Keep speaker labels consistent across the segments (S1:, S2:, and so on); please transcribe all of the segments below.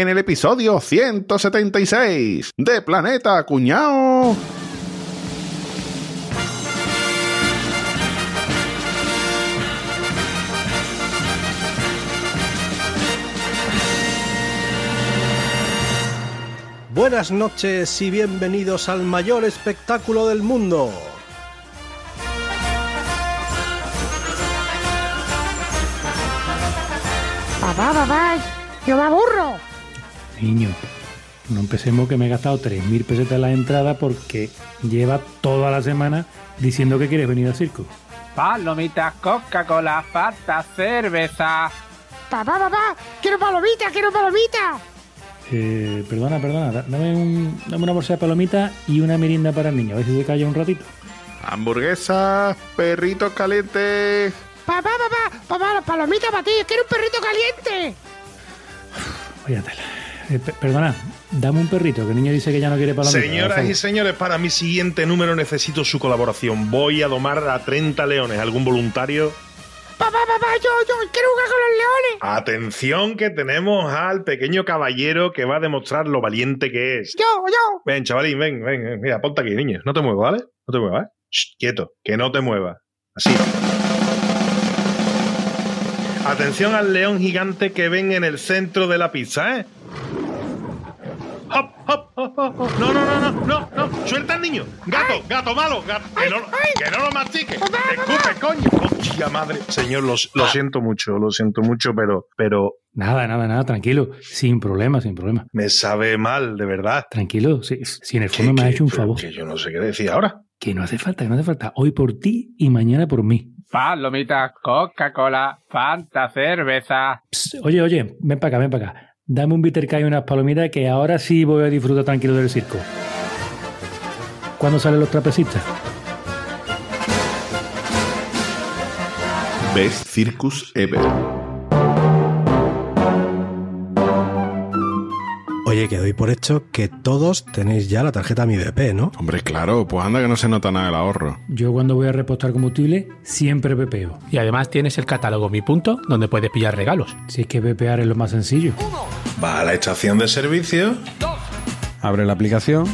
S1: en el episodio 176 de Planeta Cuñao.
S2: Buenas noches y bienvenidos al mayor espectáculo del mundo.
S3: Papá, papá, yo me aburro.
S4: Niño, no empecemos que me he gastado 3.000 pesetas en la entrada porque lleva toda la semana diciendo que quieres venir al circo.
S5: Palomitas, Coca-Cola, Fanta, cerveza.
S3: Papá, papá, quiero palomita, quiero palomita.
S4: Eh, perdona, perdona, da- dame, un- dame una bolsa de palomitas y una merienda para el niño, a ver si se calla un ratito.
S1: Hamburguesas, perritos calientes.
S3: Papá, papá, papá, la palomita para ti, quiero un perrito caliente.
S4: Vaya tela. Eh, pe- perdona, dame un perrito, que el niño dice que ya no quiere palomitas.
S6: Señoras y señores, para mi siguiente número necesito su colaboración. Voy a domar a 30 leones. ¿Algún voluntario?
S3: Papá, papá, yo, yo quiero jugar con los leones.
S6: Atención que tenemos al pequeño caballero que va a demostrar lo valiente que es.
S3: Yo, yo.
S6: Ven, chavalín, ven, ven, ven. Mira, ponte aquí, niño. No te muevas, ¿vale? No te muevas, ¿eh? Shh, quieto, que no te muevas. Así. Atención al león gigante que ven en el centro de la pizza, ¿eh? Hop, hop, hop, hop, hop. No, no, no, no, no, no. Suelta al niño. Gato, gato malo, gato. Que no, que no lo mastique. Escupe, coño. Hostia madre. Señor, lo, lo siento mucho, lo siento mucho, pero, pero
S4: Nada, nada, nada, tranquilo, sin problema, sin problema.
S6: me sabe mal, de verdad.
S4: Tranquilo, si, si en el fondo
S6: Que-
S4: me has hecho un favor.
S6: Que yo no sé qué decir ahora.
S4: Que no hace falta, que no hace falta. Hoy por ti y mañana por mí.
S5: Palomitas, Coca-Cola, Fanta, cerveza.
S4: Psst, oye, oye, ven para acá, ven para acá. Dame un bitter y unas palomitas que ahora sí voy a disfrutar tranquilo del circo. ¿Cuándo salen los trapecistas?
S1: Best Circus Ever.
S2: Oye, que doy por hecho que todos tenéis ya la tarjeta Mi BP, ¿no?
S1: Hombre, claro, pues anda que no se nota nada el ahorro.
S4: Yo cuando voy a repostar combustible siempre pepeo.
S7: Y además tienes el catálogo Mi Punto, donde puedes pillar regalos.
S4: Si es que pepear es lo más sencillo.
S6: Va a la estación de servicio.
S8: Abre la aplicación.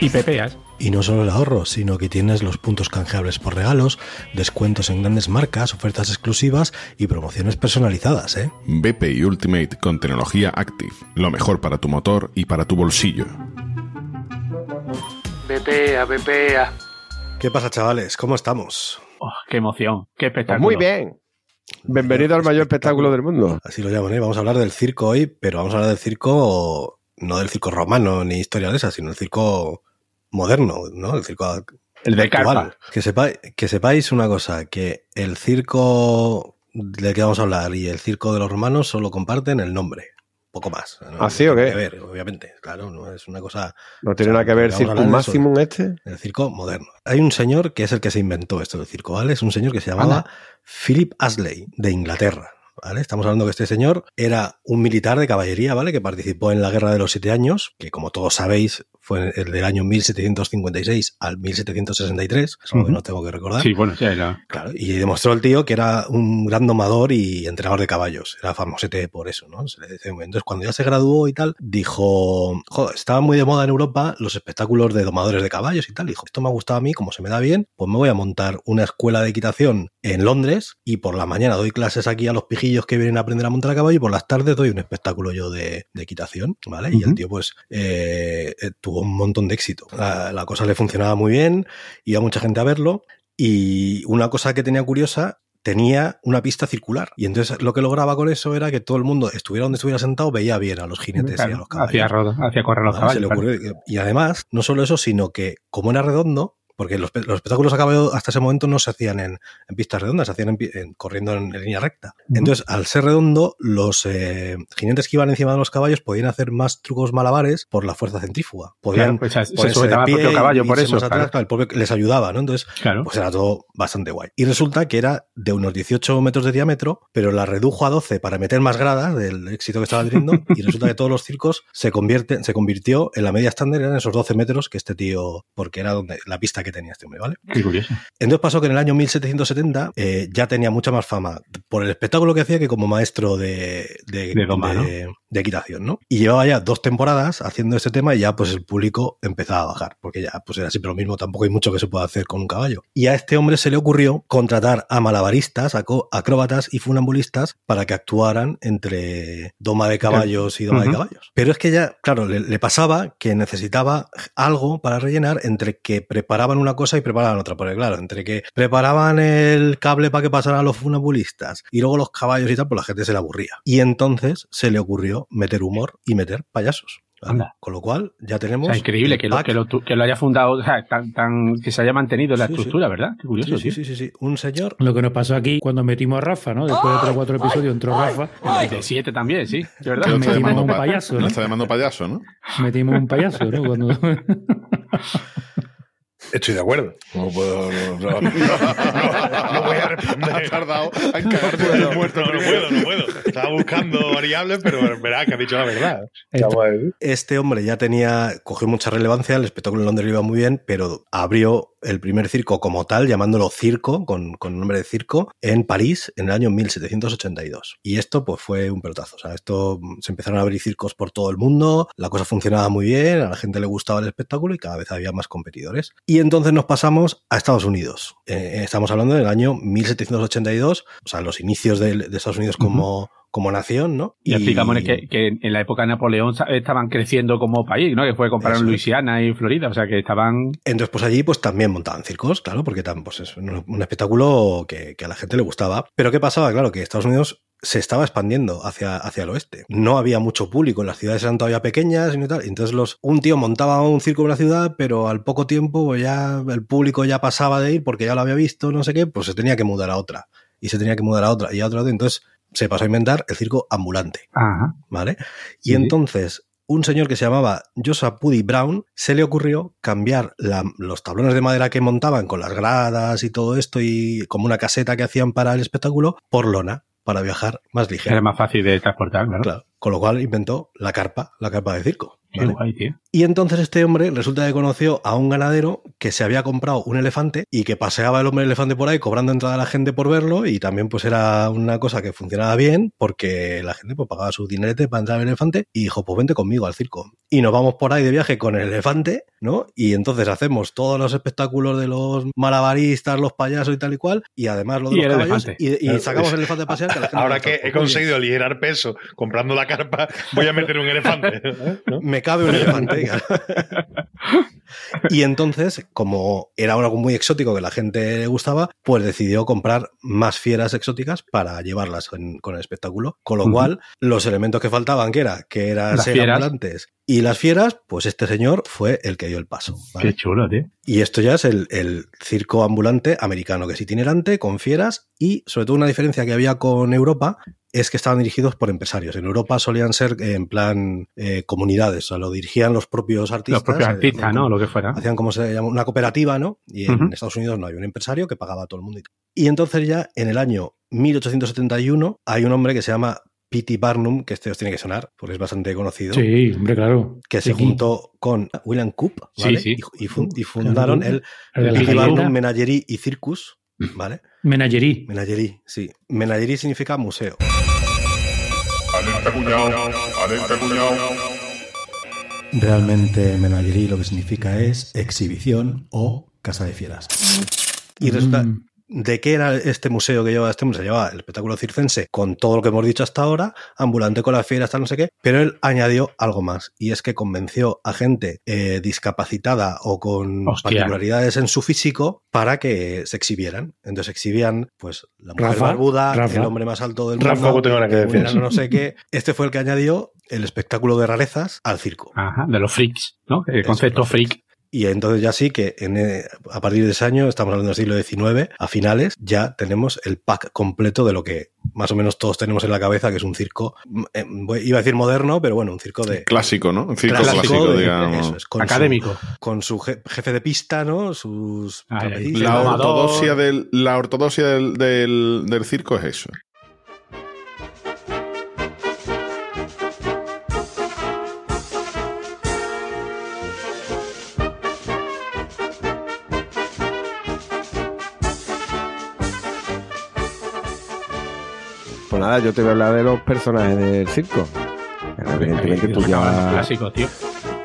S7: Y pepeas.
S2: Y no solo el ahorro, sino que tienes los puntos canjeables por regalos, descuentos en grandes marcas, ofertas exclusivas y promociones personalizadas, ¿eh?
S1: BPI Ultimate con tecnología Active. Lo mejor para tu motor y para tu bolsillo.
S5: Bepea, bepea.
S2: ¿Qué pasa, chavales? ¿Cómo estamos?
S5: Oh, qué emoción, qué
S8: Pues
S5: espectáculo.
S8: muy bien. Bienvenido al mayor espectáculo del mundo.
S2: Así lo llaman, ¿eh? Vamos a hablar del circo hoy, pero vamos a hablar del circo, no del circo romano ni historia de esa, sino el circo moderno, ¿no? El circo
S5: El de
S2: actual. Que, sepáis, que sepáis una cosa, que el circo del que vamos a hablar y el circo de los romanos solo comparten el nombre. Poco más. ¿no?
S8: ¿Ah, sí, o qué?
S2: que ver, obviamente. Claro, no es una cosa.
S8: No tiene
S2: O sea,
S8: nada que ver
S2: de eso.
S8: Maximum este.
S2: El circo moderno. Hay un señor que es el que se inventó esto del circo, ¿vale? Es un señor que se llamaba Philip Astley, de Inglaterra. ¿Vale? Estamos hablando que este señor era un militar de caballería, ¿vale? Que participó en la Guerra de los Siete Años, que como todos sabéis fue el del año 1756 al 1763, es algo que no tengo que recordar.
S5: Sí, bueno, sí, la-
S2: Claro, y demostró el tío que era un gran domador y entrenador de caballos. Era famosete por eso, ¿no? Entonces, cuando ya se graduó y tal, dijo, joder, estaba muy de moda en Europa los espectáculos de domadores de caballos y tal. Dijo, esto me ha gustado a mí, como se me da bien, pues me voy a montar una escuela de equitación en Londres y por la mañana doy clases aquí a los pijillos que vienen a aprender a montar a caballo y por las tardes doy un espectáculo yo de, de equitación, ¿vale? Y el tío, pues, eh, eh, tuvo un montón de éxito. La, la cosa le funcionaba muy bien, iba mucha gente a verlo y una cosa que tenía curiosa, tenía una pista circular. Y entonces lo que lograba con eso era que todo el mundo, estuviera donde estuviera sentado, veía bien a los jinetes y a los caballos.
S5: hacía, correr los caballos. claro.
S2: Y además, no solo eso, sino que como era redondo, porque los, los espectáculos a caballo hasta ese momento no se hacían en, en pistas redondas, se hacían en en- corriendo en, línea recta. Entonces, al ser redondo, los eh, jinetes que iban encima de los caballos podían hacer más trucos malabares por la fuerza centrífuga. Podían
S5: Claro, pues se- sujetaba
S2: pie
S5: propio caballo por eso.
S2: más atrás,
S5: claro.
S2: claro, el propio les ayudaba, ¿no? Entonces, pues era todo bastante guay. Y resulta que era de unos 18 metros de diámetro, pero la redujo a 12 para meter más gradas del éxito que estaba teniendo. y resulta que todos los circos se convierten, se convirtió en la media estándar, eran esos 12 metros que este tío, porque era donde la pista que tenía este hombre, ¿vale?
S5: Qué curioso.
S2: Entonces pasó que en el año 1770 eh, ya tenía mucha más fama por el espectáculo que hacía que como maestro de, de,
S5: De doma, ¿no?
S2: De- equitación, ¿no? Y llevaba ya dos temporadas haciendo este tema y ya pues el público empezaba a bajar, porque ya pues era siempre lo mismo, tampoco hay mucho que se pueda hacer con un caballo. Y a este hombre se le ocurrió contratar a malabaristas, a acróbatas y funambulistas para que actuaran entre doma de caballos y doma de caballos. Pero es que ya, claro, le, le pasaba que necesitaba algo para rellenar entre que preparaban una cosa y preparaban otra. Porque claro, entre que preparaban el cable para que pasaran los funambulistas y luego los caballos y tal, pues la gente se le aburría. Y entonces se le ocurrió meter humor y meter payasos. Con lo cual ya
S5: O
S2: tenemos...
S5: sea, increíble
S2: el
S5: que lo, que, lo, tu- que lo haya fundado, o sea, tan, tan, que se haya mantenido la
S2: Sí, sí.
S5: estructura, ¿verdad? Qué curioso.
S2: Sí, sí, sí, sí, sí. Un señor
S4: Lo que nos pasó aquí cuando metimos a Rafa, ¿no? Después de tres o cuatro episodios entró Rafa.
S5: Y de siete también, sí, de verdad.
S4: Metimos
S1: llamando
S4: un
S1: pa-
S4: payaso, ¿no?
S1: está llamando payaso, ¿no?
S4: Metimos un payaso, ¿no? Cuando...
S6: Estoy de acuerdo.
S1: No puedo. No, no,
S6: No voy a responder.
S1: Ha tardado en cagarte del muerto.
S6: No, no puedo, no puedo. Estaba buscando variables, pero verá que ha dicho la verdad. A ver.
S2: Este hombre ya tenía, cogió mucha relevancia, el espectáculo en Londres le iba muy bien, pero abrió el primer circo como tal, llamándolo circo, con, con nombre de circo, en París en el año 1782. Y esto pues fue un pelotazo. O sea, esto mm, se empezaron a abrir circos por todo el mundo, la cosa funcionaba muy bien, a la gente le gustaba el espectáculo y cada vez había más competidores. Y entonces nos pasamos a Estados Unidos. Eh, estamos hablando del año 1782, o sea, los inicios de, de Estados Unidos como, como nación, ¿no?
S5: Y explicamos que, que en la época de Napoleón estaban creciendo como país, ¿no? Que fue comparar
S2: Eso es.
S5: Luisiana y Florida, o sea que estaban.
S2: Entonces, pues allí pues también montaban circos, claro, porque pues, es un, espectáculo que, que a la gente le gustaba. Pero ¿qué pasaba? Claro, que Estados Unidos se estaba expandiendo hacia, hacia el oeste. No había mucho público, las ciudades eran todavía pequeñas y tal. Entonces los, un tío montaba un circo en una ciudad, pero al poco tiempo pues, ya el público ya pasaba de ir porque ya lo había visto, no sé qué, pues se tenía que mudar a otra. Y se tenía que mudar a otra y a otra. Entonces se pasó a inventar el circo ambulante.
S5: Ajá.
S2: ¿vale? Y
S5: Sí.
S2: entonces, un señor que se llamaba Joseph Puddy Brown se le ocurrió cambiar la- los tablones de madera que montaban con las gradas y todo esto y como una caseta que hacían para el espectáculo por lona para viajar más ligero.
S5: Era más fácil de transportar, claro.
S2: Claro. Con lo cual inventó la carpa, la carpa de circo.
S5: Qué
S2: ¿vale?
S5: guay, tío.
S2: Y entonces este hombre resulta que conoció a un ganadero que se había comprado un elefante y que paseaba el hombre elefante por ahí cobrando entrada a la gente por verlo y también pues era una cosa que funcionaba bien porque la gente pues pagaba su dinerete para entrar al elefante y dijo pues vente conmigo al circo. Y nos vamos por ahí de viaje con el elefante, ¿no? Y entonces hacemos todos los espectáculos de los malabaristas, los payasos y tal y cual y además lo de
S5: Y
S2: los
S5: el
S2: caballos
S5: elefante.
S2: y, y sacamos el elefante a pasear que la gente
S6: Ahora que he conseguido aligerar peso comprando la carpa, voy a meter un elefante. ¿no?
S2: me cabe un elefante. y entonces, como era algo muy exótico que la gente le gustaba, pues decidió comprar más fieras exóticas para llevarlas en- con el espectáculo. Con lo cual, los elementos que faltaban, que era que eran
S5: Las
S2: ser
S5: fieras.
S2: ambulantes y las fieras, pues este señor fue el que dio el paso. ¿vale?
S5: Qué chulo, tío.
S2: Y esto ya es el, el circo ambulante americano, que es itinerante, con fieras, y sobre todo una diferencia que había con Europa es que estaban dirigidos por empresarios. En Europa solían ser eh, en plan eh, comunidades, o sea, lo dirigían los propios artistas.
S5: Los propios
S2: eh,
S5: artistas, ¿no?
S2: como-
S5: Lo que fuera.
S2: Hacían como se llama, una cooperativa, ¿no? Y en. Estados Unidos no, había un empresario que pagaba a todo el mundo. y. Y entonces ya en el año 1871 hay un hombre que se llama P.T. Barnum, que este os tiene que sonar, porque es bastante conocido
S4: Sí, hombre, claro.
S2: que se
S4: Sí.
S2: juntó con William Coop ¿vale?
S5: Sí, sí.
S2: Y, y fun- y fundaron el
S4: galleta.
S2: Barnum Menagerie y Circus, ¿vale?
S4: Menagerie.
S2: Menagerie, sí. Menagerie significa museo.
S1: Alerta cuñado, alerta cuñado.
S2: Realmente Menagerie lo que significa es exhibición o casa de fieras. Y resulta,
S4: Mm.
S2: ¿De qué era este museo que llevaba este museo? Llevaba el espectáculo circense con todo lo que hemos dicho hasta ahora, ambulante con las fieras, tal no sé qué, pero él añadió algo más, y es que convenció a gente eh, discapacitada o con
S5: Hostia.
S2: particularidades en su físico para que se exhibieran. Entonces exhibían, pues, la mujer
S4: Rafa,
S2: barbuda,
S4: Rafa.
S2: el hombre más alto del
S6: Rafa,
S2: mundo,
S6: tengo nada que decir.
S2: no sé qué. Este fue el que añadió el espectáculo de rarezas al circo.
S5: Ajá, de los freaks, ¿no? El concepto freak.
S2: Y entonces ya sí que en, eh, a partir de ese año, estamos hablando del siglo XIX, a finales, ya tenemos el pack completo de lo que más o menos todos tenemos en la cabeza, que es un circo, mm, eh, iba a decir moderno, pero bueno, un circo de...
S1: Clásico, ¿no? Un circo
S2: clásico
S1: clásico,
S2: de-
S1: digamos.
S2: eso es, con
S5: Académico.
S2: Su, con su je- jefe de pista, ¿no? Sus...
S5: Ah.
S1: La ortodoxia del, la ortodoxia del, del, del circo es eso.
S8: Pues nada, yo te voy a hablar de los personajes del circo. Evidentemente tú ya,
S5: Clásico, tío.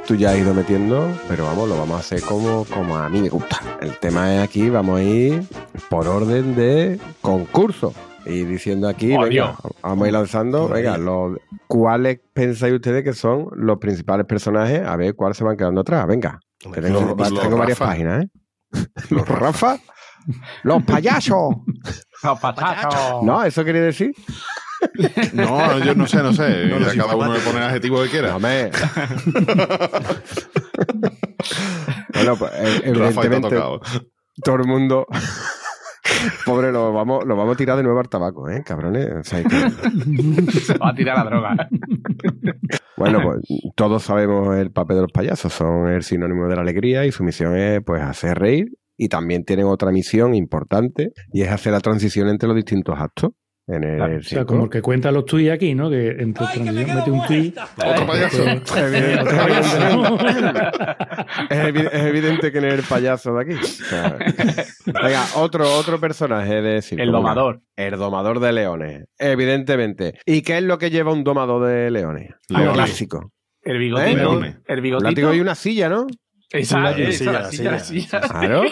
S8: tú ya has ido metiendo, pero vamos, lo vamos a hacer como, como a mí me gusta. El tema es aquí, vamos a ir por orden de concurso. Y diciendo aquí,
S5: Oh,
S8: venga, vamos a ir lanzando, venga, los, ¿cuáles pensáis ustedes que son los principales personajes? A ver cuáles se van quedando atrás. Venga,
S2: Hombre,
S8: tengo,
S1: los- los
S8: varias
S1: Rafa.
S8: páginas, ¿eh? Los Rafa, los payasos. No, eso quería decir.
S1: No, yo no sé, no sé.
S2: No,
S1: cada uno le pone el adjetivo que quiera.
S8: No, hombre. bueno, pues eh, evidentemente
S1: tocado.
S8: todo el mundo. Pobre, lo vamos, lo vamos a tirar de nuevo al tabaco, ¿eh, cabrones? O sea, hay que-
S5: Se va a tirar la droga.
S8: Bueno, pues todos sabemos el papel de los payasos, son el sinónimo de la alegría y su misión es pues hacer reír y también tienen otra misión importante y es hacer la transición entre los distintos actos en el
S5: Claro,
S4: O sea, como el que cuenta los tweets aquí, ¿no? Que entre transición mete un tweet.
S1: Otro payaso.
S8: Es, evi- es evidente que no es el payaso de aquí. O sea, venga, otro, otro personaje de circo.
S5: El domador.
S8: El domador de leones, evidentemente. ¿Y qué es lo que lleva un domador de leones?
S1: Leones.
S8: Clásico.
S5: El bigotito.
S1: Leones.
S5: El
S8: Un
S5: bigotito.
S8: látigo y una silla, ¿no?
S5: Esa,
S2: Un
S5: esa,
S2: látigo,
S5: la
S2: silla,
S5: silla, la
S2: silla.
S5: silla.
S8: Claro.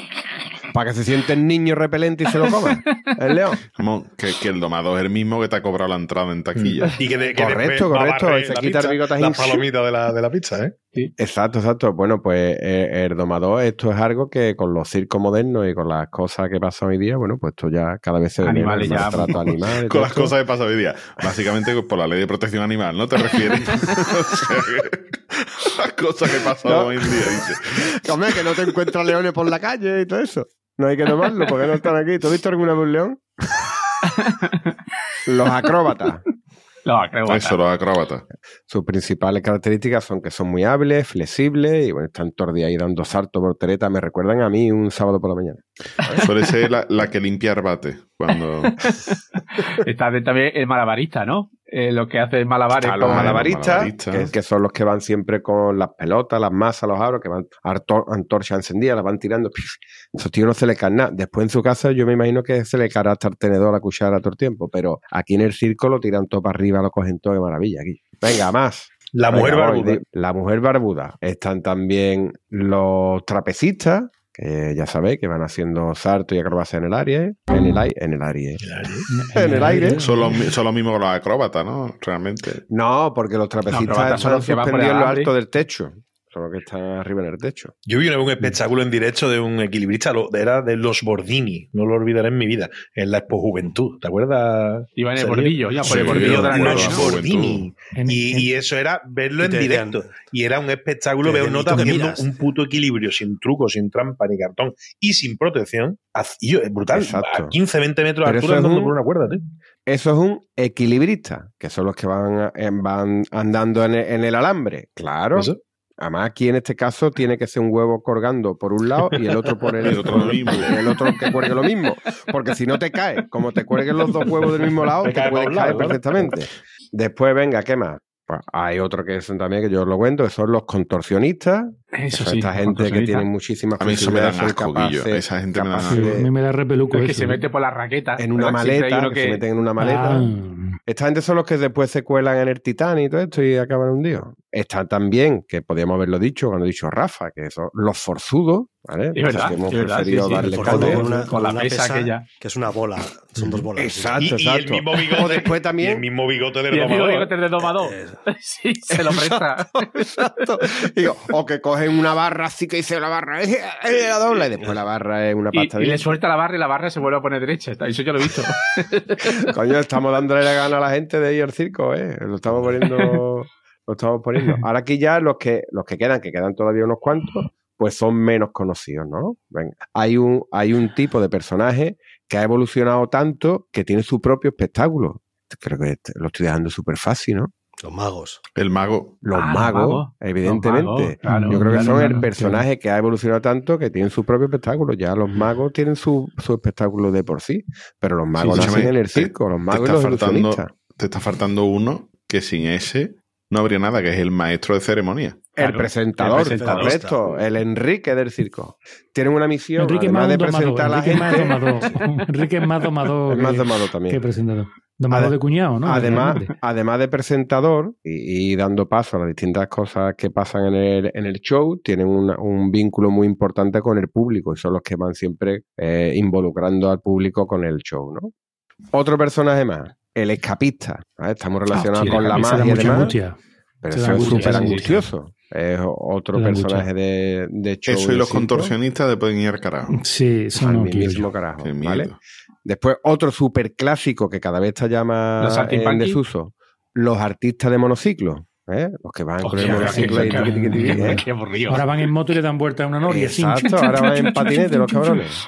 S8: Para que se siente el niño repelente y se lo coma. El león.
S1: Vamos, que, que el domador es el mismo que te ha cobrado la entrada en taquilla.
S6: Y que, de, que
S8: Correcto, correcto, y se
S6: la
S8: quita el
S6: pizza,
S8: bigotajín.
S6: Las palomitas de la, de la pizza, ¿eh?
S8: Exacto, exacto. Bueno, pues eh, el domador, esto es algo que con los circos modernos y con las cosas que pasan hoy día, bueno, pues esto ya cada vez se ve menos,
S5: Animales
S8: el
S5: ya.
S8: maltrato animal y
S1: Con las
S8: esto.
S1: cosas que pasa hoy día. Básicamente por la ley de protección animal, ¿no te refieres? o sea, que las cosas que pasan
S8: No.
S1: hoy en día, dice.
S8: Hombre, que no te encuentras leones por la calle y todo eso. No hay que tomarlo porque no están aquí. ¿Tú has visto alguna vez un león? Los acróbatas.
S5: Los acróbatas.
S1: Eso, los acróbatas.
S8: Sus principales características son que son muy hábiles, flexibles y bueno, están todos ahí dando saltos por tereta. Me recuerdan a mí un sábado por la mañana.
S1: Suele ser la, la que limpia el bate. Cuando...
S5: Está también el malabarista, ¿no? Eh, lo que hace malabares.
S8: A los malabaristas,
S1: malabaristas.
S8: que, que son los que van siempre con las pelotas, las masas, los aros, que van antorcha encendida, las van tirando. Esos tíos no se le caen nada. Después en su casa yo me imagino que se le caerá hasta el tenedor, la cuchara todo el tiempo, pero aquí en el circo lo tiran todo para arriba, lo cogen todo de maravilla aquí. Venga, más.
S6: La mujer
S8: Venga,
S6: barbuda.
S8: La mujer barbuda. Están también los trapecistas, que ya sabéis que van haciendo saltos y acrobacia en el aire, en el aire, en el aire. En el aire.
S1: Son los, son los mismos que los acróbatas, ¿no? Realmente.
S8: No, porque los trapecistas
S5: No, son
S8: están
S5: los que van por el
S8: suspendidos en lo alto del techo. Son los que están arriba en el techo.
S6: Yo vi un espectáculo en directo de un equilibrista, lo- era de los Bordini, no lo olvidaré en mi vida, en la Expo Juventud, ¿te acuerdas?
S5: Iba en el bordillo, ya por el bordillo de la.
S6: Bordini. Y, eso era verlo
S2: Y
S6: en directo. Y era un espectáculo, veo
S2: decían,
S6: notas
S2: "¿Y tú qué
S6: haciendo
S2: miras?".
S6: un puto equilibrio, sin truco, sin trampa ni cartón y sin protección. Haz- Y yo, es brutal,
S8: Exacto.
S6: a 15, 20 metros de
S8: Pero eso
S6: altura
S8: es
S6: andando
S8: un-
S6: por una cuerda, tío.
S8: Eso es un equilibrista, que son los que van, van andando en el, en el alambre. Claro.
S6: Eso.
S8: Además, aquí en este caso tiene que ser un huevo colgando por un lado y el otro por el,
S1: el otro lo mismo.
S8: el otro que cuelgue lo mismo. Porque si no te cae, como te cuelguen los dos huevos del mismo lado,
S6: Te
S8: te, puedes
S6: por
S8: caer
S6: lado,
S8: perfectamente. Después, venga, ¿qué más? Pues hay otro que son también, que yo os lo cuento, que son los contorsionistas.
S5: Eso
S8: Son
S5: sí.
S8: esta gente que tiene muchísima
S1: A mí eso me
S8: son
S1: asco,
S8: capaces-
S1: Esa gente me da
S8: de-
S4: a mí me da repeluco
S5: Es que
S4: eso,
S5: se
S4: ¿eh?
S5: mete por la raqueta.
S8: en una maleta, que se meten en una maleta.
S4: Ah,
S8: Esta gente son los que después se cuelan en el Titanic y todo esto y acaban hundidos. Están también, que podíamos haberlo dicho cuando he dicho Rafa, que son los forzudos, ¿vale?
S5: Es verdad,
S8: Que hemos
S5: es verdad,
S8: preferido
S5: sí, sí,
S8: darle
S6: Con
S2: con una,
S5: con
S2: con
S5: la
S2: una
S5: pesa aquella.
S2: que es una bola. Son dos bolas.
S8: Exacto,
S6: Y, y el
S8: exacto.
S6: mismo bigote.
S8: Después
S6: Y el
S8: también.
S6: mismo bigote del
S5: Y el mismo
S6: domador.
S5: bigote de domador.
S2: Eh,
S5: Sí, se lo presta.
S8: Exacto. Digo, o que cogen una barra así que dice la barra es la dobla y después la barra es una
S5: Y,
S8: pasta
S5: y
S8: de
S5: le suelta la barra y la barra se vuelve a poner derecha. Eso yo lo he visto.
S8: Coño, estamos dándole la gana a la gente de ir al circo, ¿eh? Lo estamos poniendo. Lo estamos poniendo. Ahora aquí ya los que, los que quedan, que quedan todavía unos cuantos, pues son menos conocidos, ¿no? Venga. Hay un, hay un tipo de personaje que ha evolucionado tanto que tiene su propio espectáculo. Creo que este- lo estoy dejando súper fácil, ¿no?
S2: Los magos.
S1: El mago.
S8: Los
S5: Ah,
S8: magos,
S5: magos.
S8: evidentemente.
S5: Los magos, claro,
S8: Yo creo que son
S5: claro,
S8: el personaje que ha evolucionado tanto que tienen su propio espectáculo. Ya los magos tienen su, su espectáculo de por sí, pero los magos
S1: Sí,
S8: nacen en el
S1: te-
S8: circo, los
S1: Te
S8: magos y
S1: está,
S8: los
S1: faltando, te está faltando uno que sin ese no habría nada, que es el maestro de ceremonia.
S8: El presentador,
S5: el presentador.
S8: correcto. El Enrique del circo. Tienen una misión,
S4: Enrique
S8: además
S4: más
S8: de presentar a la
S4: Enrique es más
S8: gente.
S4: domador. Enrique es más domador.
S8: Es más
S4: que-
S8: domado
S4: que
S8: también.
S4: presentador. Domador
S8: Ade-
S4: de cuñado, ¿no?
S8: Además, además de presentador y, y dando paso a las distintas cosas que pasan en el, en el show, tienen una- un vínculo muy importante con el público y son los que van siempre eh, involucrando al público con el show, ¿no? Otro personaje más, el escapista. ¿vale? Estamos relacionados
S4: Ah, Sí,
S8: con la magia y demás,
S4: angustia.
S8: pero eso es
S4: angustia,
S8: súper
S4: se da
S8: angustioso. Es otro personaje de, de show.
S1: Eso y los contorsionistas de pueden ir al carajo.
S4: Sí, eso
S8: Al
S4: no yo.
S8: carajo, ¿vale? Después, otro súper clásico que cada vez está ya más
S5: Los
S8: en desuso. Los artistas de monociclo. ¿eh? Los que van con el monociclo
S5: qué-
S8: y ¿eh?
S4: Ahora van en moto y le dan vuelta a una noria.
S8: Exacto, ahora van en patinete los cabrones.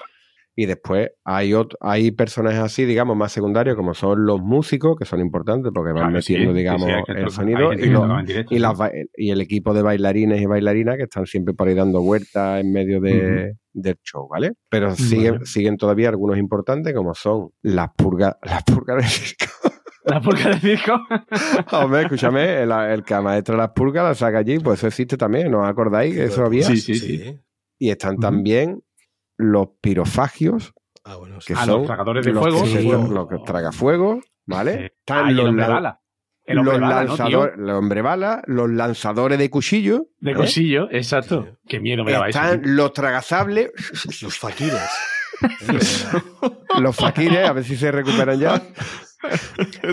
S8: Y después hay otro, hay personajes así, digamos, más secundarios, como son los músicos, que son importantes porque van
S5: Claro,
S8: metiendo,
S5: sí,
S8: digamos,
S5: sí,
S8: el sonido. Y, los-
S5: directo,
S8: y, las el equipo de bailarines y bailarinas que están siempre por ahí dando vueltas en medio de, del show, ¿vale? Pero siguen, siguen todavía algunos importantes, como son las purgas, las purgas del circo.
S5: La pulga del circo.
S8: Hombre, escúchame, el, el que maestra las purgas la saca allí, pues eso existe también, ¿no os acordáis eso había?
S5: Sí, sí, sí.
S8: Y están también los pirofagios,
S2: Ah, bueno, sí.
S8: que
S5: Ah,
S8: son
S5: los tragadores de
S8: los
S5: fuego.
S8: que se-
S2: Sí.
S8: los que traga fuego, ¿vale?
S5: Sí.
S8: Están
S5: Ah, el
S8: los,
S5: hombre
S8: lan-
S5: bala. El hombre
S8: los
S5: bala, ¿no,
S8: lanzadores, los hombre bala, los lanzadores de cuchillo,
S5: De
S8: ¿eh?
S5: cosillo, exacto. Qué miedo me daba eso.
S8: están
S5: tío.
S8: los tragasables,
S2: Los faquires.
S8: los faquires, a ver si se recuperan ya.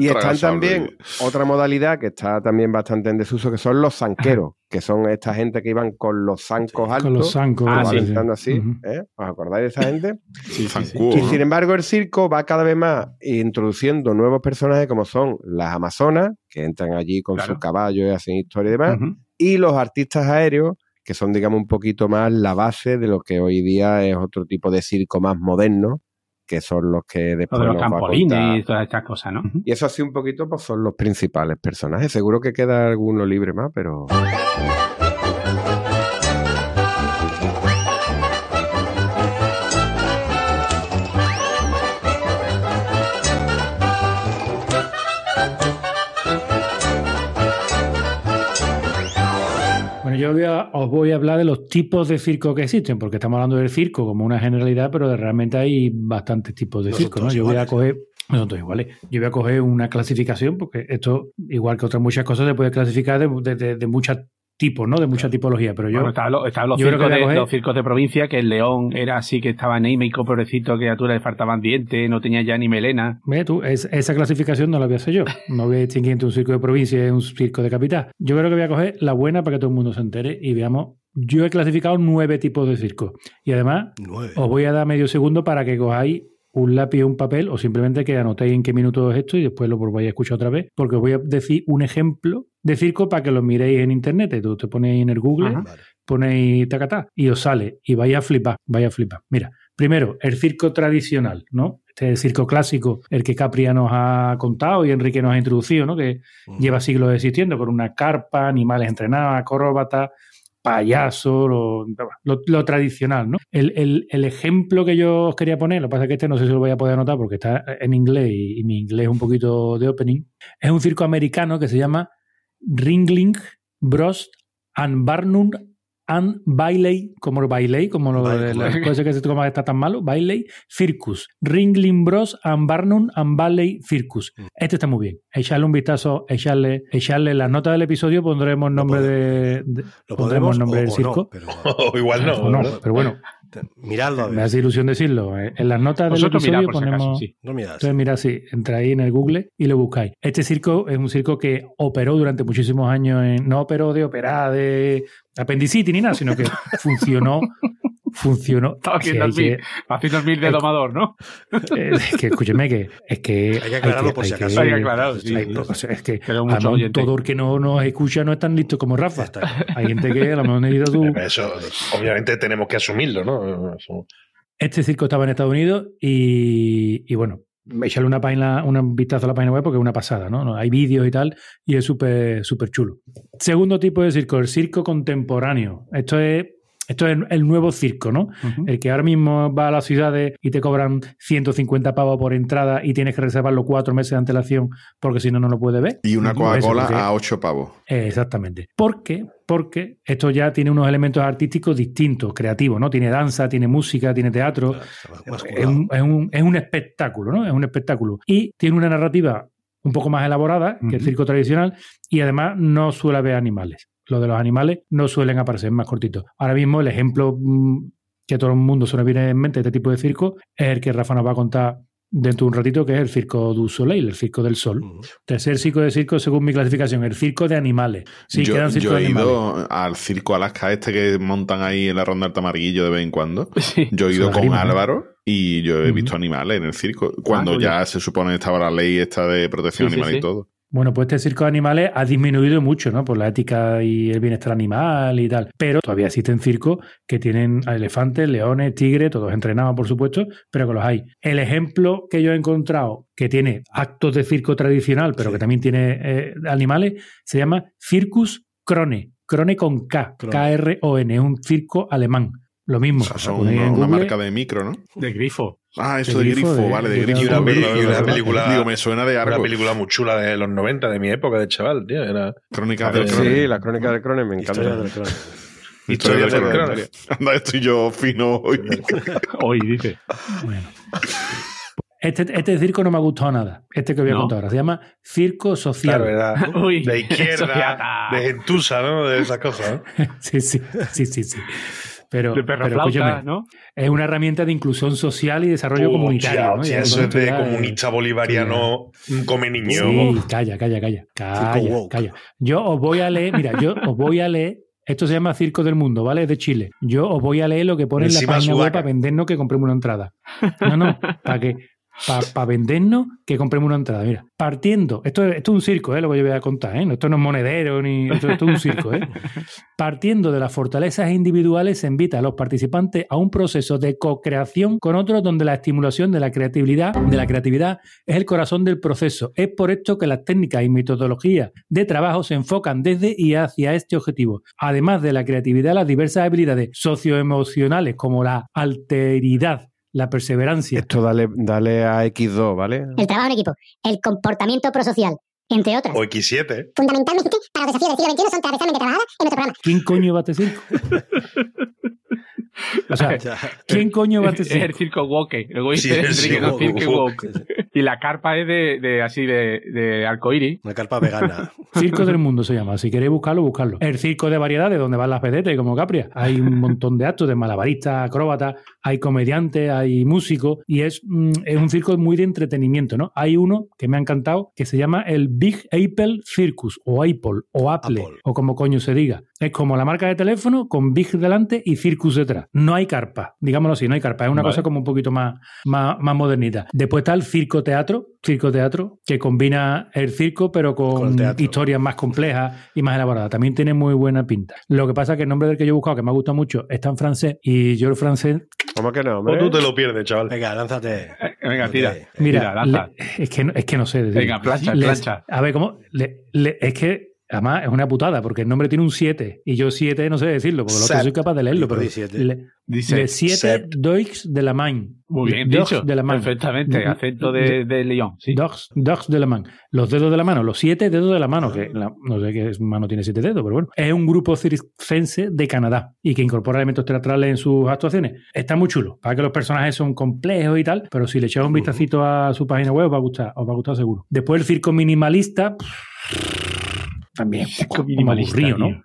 S8: Y están también otra modalidad que está también bastante en desuso, que son los zanqueros, que son esta gente que iban con los zancos altos,
S4: Con los zancos.
S5: Ah, sí,
S8: así. ¿eh? ¿Os acordáis de esa gente?
S5: Sí, sí, sí.
S1: Zancudo,
S8: Y
S1: ¿no?
S8: sin embargo, el circo va cada vez más introduciendo nuevos personajes como son las amazonas, que entran allí con
S5: Claro.
S8: sus caballos y hacen historia y demás, y los artistas aéreos, que son, digamos, un poquito más la base de lo que hoy día es otro tipo de circo más moderno, que son los que después
S5: de los
S8: nos va a
S5: trampolines
S8: contar.
S5: y todas estas cosas, ¿no?
S8: Y eso así un poquito, pues son los principales personajes. Seguro que queda alguno libre más, pero...
S4: yo voy a- os voy a hablar de los tipos de circo que existen, porque estamos hablando del circo como una generalidad, pero realmente hay bastantes tipos de circo, ¿no? Yo voy a coger, no todos iguales, yo voy a coger una clasificación, porque esto, igual que otras muchas cosas, se puede clasificar de, de, de- de muchos tipos, ¿no? De mucha tipología, pero yo...
S5: Bueno, estaban los, estaban los los circos de provincia, que el león era así, que estaba anémico, pobrecito, criatura, le faltaban dientes, no tenía ya ni melena.
S4: Ve tú, es- esa clasificación no la voy a hacer yo. No voy a distinguir entre un circo de provincia y un circo de capital. Yo creo que voy a coger la buena para que todo el mundo se entere y veamos. Yo he clasificado nueve tipos de circo. Y además,
S2: Nueve.
S4: os voy a dar medio segundo para que cojáis un lápiz o un papel o simplemente que anotéis en qué minuto es esto y después lo volváis a escuchar otra vez. Porque os voy a decir un ejemplo de circo para que lo miréis en internet. Tú te ponéis en el Google
S5: Ajá.
S4: Ponéis tacatá y os sale y vais a flipar, vais a flipar. Mira, primero, el circo tradicional, ¿no? Este es el circo clásico, el que Capria nos ha contado y Enrique nos ha introducido, ¿no? Que lleva siglos existiendo con una carpa, animales entrenados, acróbatas, payaso, lo, lo- tradicional, ¿no? El ejemplo que yo os quería poner, lo que pasa es que este no sé si lo voy a poder anotar porque está en inglés y, y mi inglés es un poquito de opening, es un circo americano que se llama Ringling Bros and Barnum and Bailey, como Bailey, como lo de
S2: Bailey.
S4: las cosas que se toma que está tan malo, Bailey Circus. Ringling Bros and Barnum and Bailey Circus.
S2: Mm.
S4: Este está muy bien. Echarle un vistazo, echarle, echarle las notas del episodio, pondremos nombre de, de-
S2: Lo
S4: pondremos nombre
S2: o-
S4: del
S2: o
S4: circo.
S2: no, pero
S6: O igual no.
S4: O no, pero bueno,
S2: miradlo
S4: me hace ilusión decirlo. eh. En las notas del
S5: Vosotros mirad
S4: episodio
S5: por si acaso,
S4: ponemos.
S5: sí.
S2: No miras.
S4: Entonces, mira, sí, entráis en el Google y lo buscáis. Este circo es un circo que operó durante muchísimos años en. No operó de operar de apendicitis ni nada, sino que funcionó. Funcionó.
S5: Estaba haciendo el mil,
S4: que-
S5: haciendo el mil de domador, ¿no?
S4: eh, es que escúcheme que es que
S2: Hay que aclararlo por si acaso.
S5: Hay que aclararlo, sí,
S4: hay- o sea, es que además, todo el que no nos escucha no es tan listo como Rafa.
S2: Está claro.
S4: Hay gente que a lo mejor necesita su,
S6: Eso, obviamente, tenemos que asumirlo, ¿no? Eso-
S4: Este circo estaba en Estados Unidos y, y bueno, echarle una página, un vistazo a la página web porque es una pasada, ¿no? No, Hay vídeos y tal y es súper súper chulo. Segundo tipo de circo, el circo contemporáneo. Esto es Esto es el nuevo circo, ¿no? El que ahora mismo va a las ciudades y te cobran 150 pavos por entrada y tienes que reservarlo cuatro meses de antelación porque si no, no lo puedes ver.
S1: Y una Coca-Cola a 8 pavos.
S4: Eh, Exactamente. ¿Por qué? Porque esto ya tiene unos elementos artísticos distintos, creativos, ¿no? Tiene danza, tiene música, tiene teatro. Es un, es un- es un espectáculo, ¿no? Es un espectáculo. Y tiene una narrativa un poco más elaborada que el circo tradicional y además no suele haber animales. Lo de los animales no suelen aparecer más cortitos. Ahora mismo el ejemplo mm, que todo el mundo se nos viene en mente de este tipo de circo es el que Rafa nos va a contar dentro de un ratito, que es el Circo du Soleil, el Circo del Sol. Tercer circo de circo, según mi clasificación, el circo de animales. Sí,
S1: yo,
S4: quedan circos
S1: yo
S4: de
S1: he ido al circo Alaska este que montan ahí en la ronda del Tamarillo de vez en cuando.
S5: Sí.
S1: Yo he ido con
S4: grima, ¿eh?
S1: Álvaro y yo he visto animales en el circo. Cuando
S5: muy
S1: ya se supone estaba la ley esta de protección
S5: sí,
S1: animal
S5: sí.
S1: y todo.
S4: Bueno, pues este circo de animales ha disminuido mucho, ¿no? Por la ética y el bienestar animal y tal. Pero todavía existen circos que tienen a elefantes, leones, tigres, todos entrenados, por supuesto, pero que los hay. El ejemplo que yo he encontrado que tiene actos de circo tradicional, pero
S2: Sí.
S4: que también tiene eh, animales, se llama Circus Krone. Krone con K. K-R-O-N, es un circo alemán. Lo mismo.
S1: O sea, son una,
S4: en
S1: una
S4: Google,
S1: marca de micro, ¿no?
S5: De grifo.
S1: Ah, eso
S4: De
S1: de,
S4: grifo, de-
S1: vale, de
S4: de-
S1: grifo.
S6: Y una, y una película.
S1: Digo, me suena de
S6: Una
S1: algo.
S6: película muy chula de los 90, de mi época de chaval, tío. Era
S1: Crónicas
S6: Eh,
S1: del
S8: Sí,
S1: Cronen.
S8: la crónica del Cronen me encanta.
S2: Historia del.
S6: Historia
S1: Cronen.
S6: Cronen.
S1: Anda, estoy yo fino hoy.
S5: Hoy dice.
S4: Bueno. Este, este circo no me ha gustado nada. Este que voy a
S5: ¿No?
S4: contar ahora. Se llama Circo Social.
S6: Claro,
S5: Uy,
S6: de izquierda, de gentuza, ¿no? De esas cosas. ¿no?
S4: Sí, sí, sí, sí, sí. Pero,
S5: De perro
S4: pero
S5: flauta,
S4: escúchame,
S5: ¿no?
S4: es una herramienta de inclusión social y desarrollo comunitario. ¿no?
S6: hostia, eso es de comunista bolivariano, un come niño.
S4: Sí, calla, calla, calla. Calla, calla. Yo os voy a leer, mira, yo os voy a leer. Esto se llama Circo del Mundo, ¿vale? Es de Chile. Yo os voy a leer lo que pone en la página web para vendernos que compremos una entrada. No, no, para que para vendernos que compremos una entrada. Mira, partiendo, esto, es- esto es un circo, ¿eh? lo que yo voy a contar, ¿eh? esto no es monedero, ni esto, esto es un circo. ¿eh? Partiendo de las fortalezas individuales, se invita a los participantes a un proceso de co-creación con otros donde la estimulación de la creatividad, de la creatividad es el corazón del proceso. Es por esto que las técnicas y metodologías de trabajo se enfocan desde y hacia este objetivo. Además de la creatividad, las diversas habilidades socioemocionales como la alteridad, la perseverancia,
S8: Esto dale, dale a X2, ¿vale?
S9: el trabajo en equipo, el comportamiento prosocial, entre otras.
S6: O X7. ¿eh?
S9: Fundamentalmente, para los desafíos del siglo XXI son transversalmente trabajadas en nuestro programa.
S4: ¿quién coño va a este circo? O sea. ¿quién coño va a este
S5: Es el
S4: circo?
S5: circo woke. Luego
S6: Sí,
S5: dice
S6: sí,
S5: no,
S6: woke,
S5: circo
S6: woke.
S5: woke. Y la carpa es de, de así de, de arcoíris.
S2: Una carpa vegana.
S4: Circo del mundo se llama. Si queréis buscarlo, buscarlo. El circo de variedades, donde van las vedetes como Capria. Hay un montón de actos de malabaristas, acróbatas, hay comediantes, hay músicos y es, mm, es un circo muy de entretenimiento, ¿no? Hay uno que me ha encantado que se llama el Big Apple Circus o Apple o Apple,
S2: Apple.
S4: o como coño se diga. Es como la marca de teléfono con Big delante y Circus detrás. No hay carpa, digámoslo así, no hay carpa. Es una
S5: Vale.
S4: cosa como un poquito más, más, más modernita. Después está el circo teatro, circo teatro, que combina el circo pero con, historias más complejas y más elaboradas. También tiene muy buena pinta. Lo que pasa es que el nombre del que yo he buscado, que me ha gustado mucho, está en francés y yo el francés,
S8: ¿Cómo que no,
S6: O
S8: hombre?
S6: tú te lo pierdes, chaval.
S2: Venga, lánzate.
S5: Venga, tira.
S4: Mira,
S5: Tira, lanza.
S4: le- es, que no, es que no sé. decir.
S5: Venga, plancha,
S4: Les-
S5: plancha.
S4: A ver, ¿cómo? Le- le- es que Además, es una putada, porque el nombre tiene un 7 y yo 7 no sé decirlo, porque el otro soy capaz de leerlo. Pero
S2: ahí siete.
S4: le,
S5: Dice.
S4: le 7
S6: Sept.
S4: Doix de la Main.
S5: Muy bien
S4: Dogs
S5: dicho.
S4: de la mano.
S5: Perfectamente. Acento de, de León. Sí.
S4: Dogs, dogs de la mano. Los dedos de la mano, los siete dedos de la mano, que la- no sé qué mano tiene siete dedos, pero bueno. Es un grupo circense de Canadá y que incorpora elementos teatrales en sus actuaciones. Está muy chulo. Para que los personajes son complejos y tal, pero si le echáis un vistacito a su página web, os va a gustar, os va a gustar seguro. Después el circo minimalista. También un poco
S5: minimalista,
S4: aburrido, ¿no?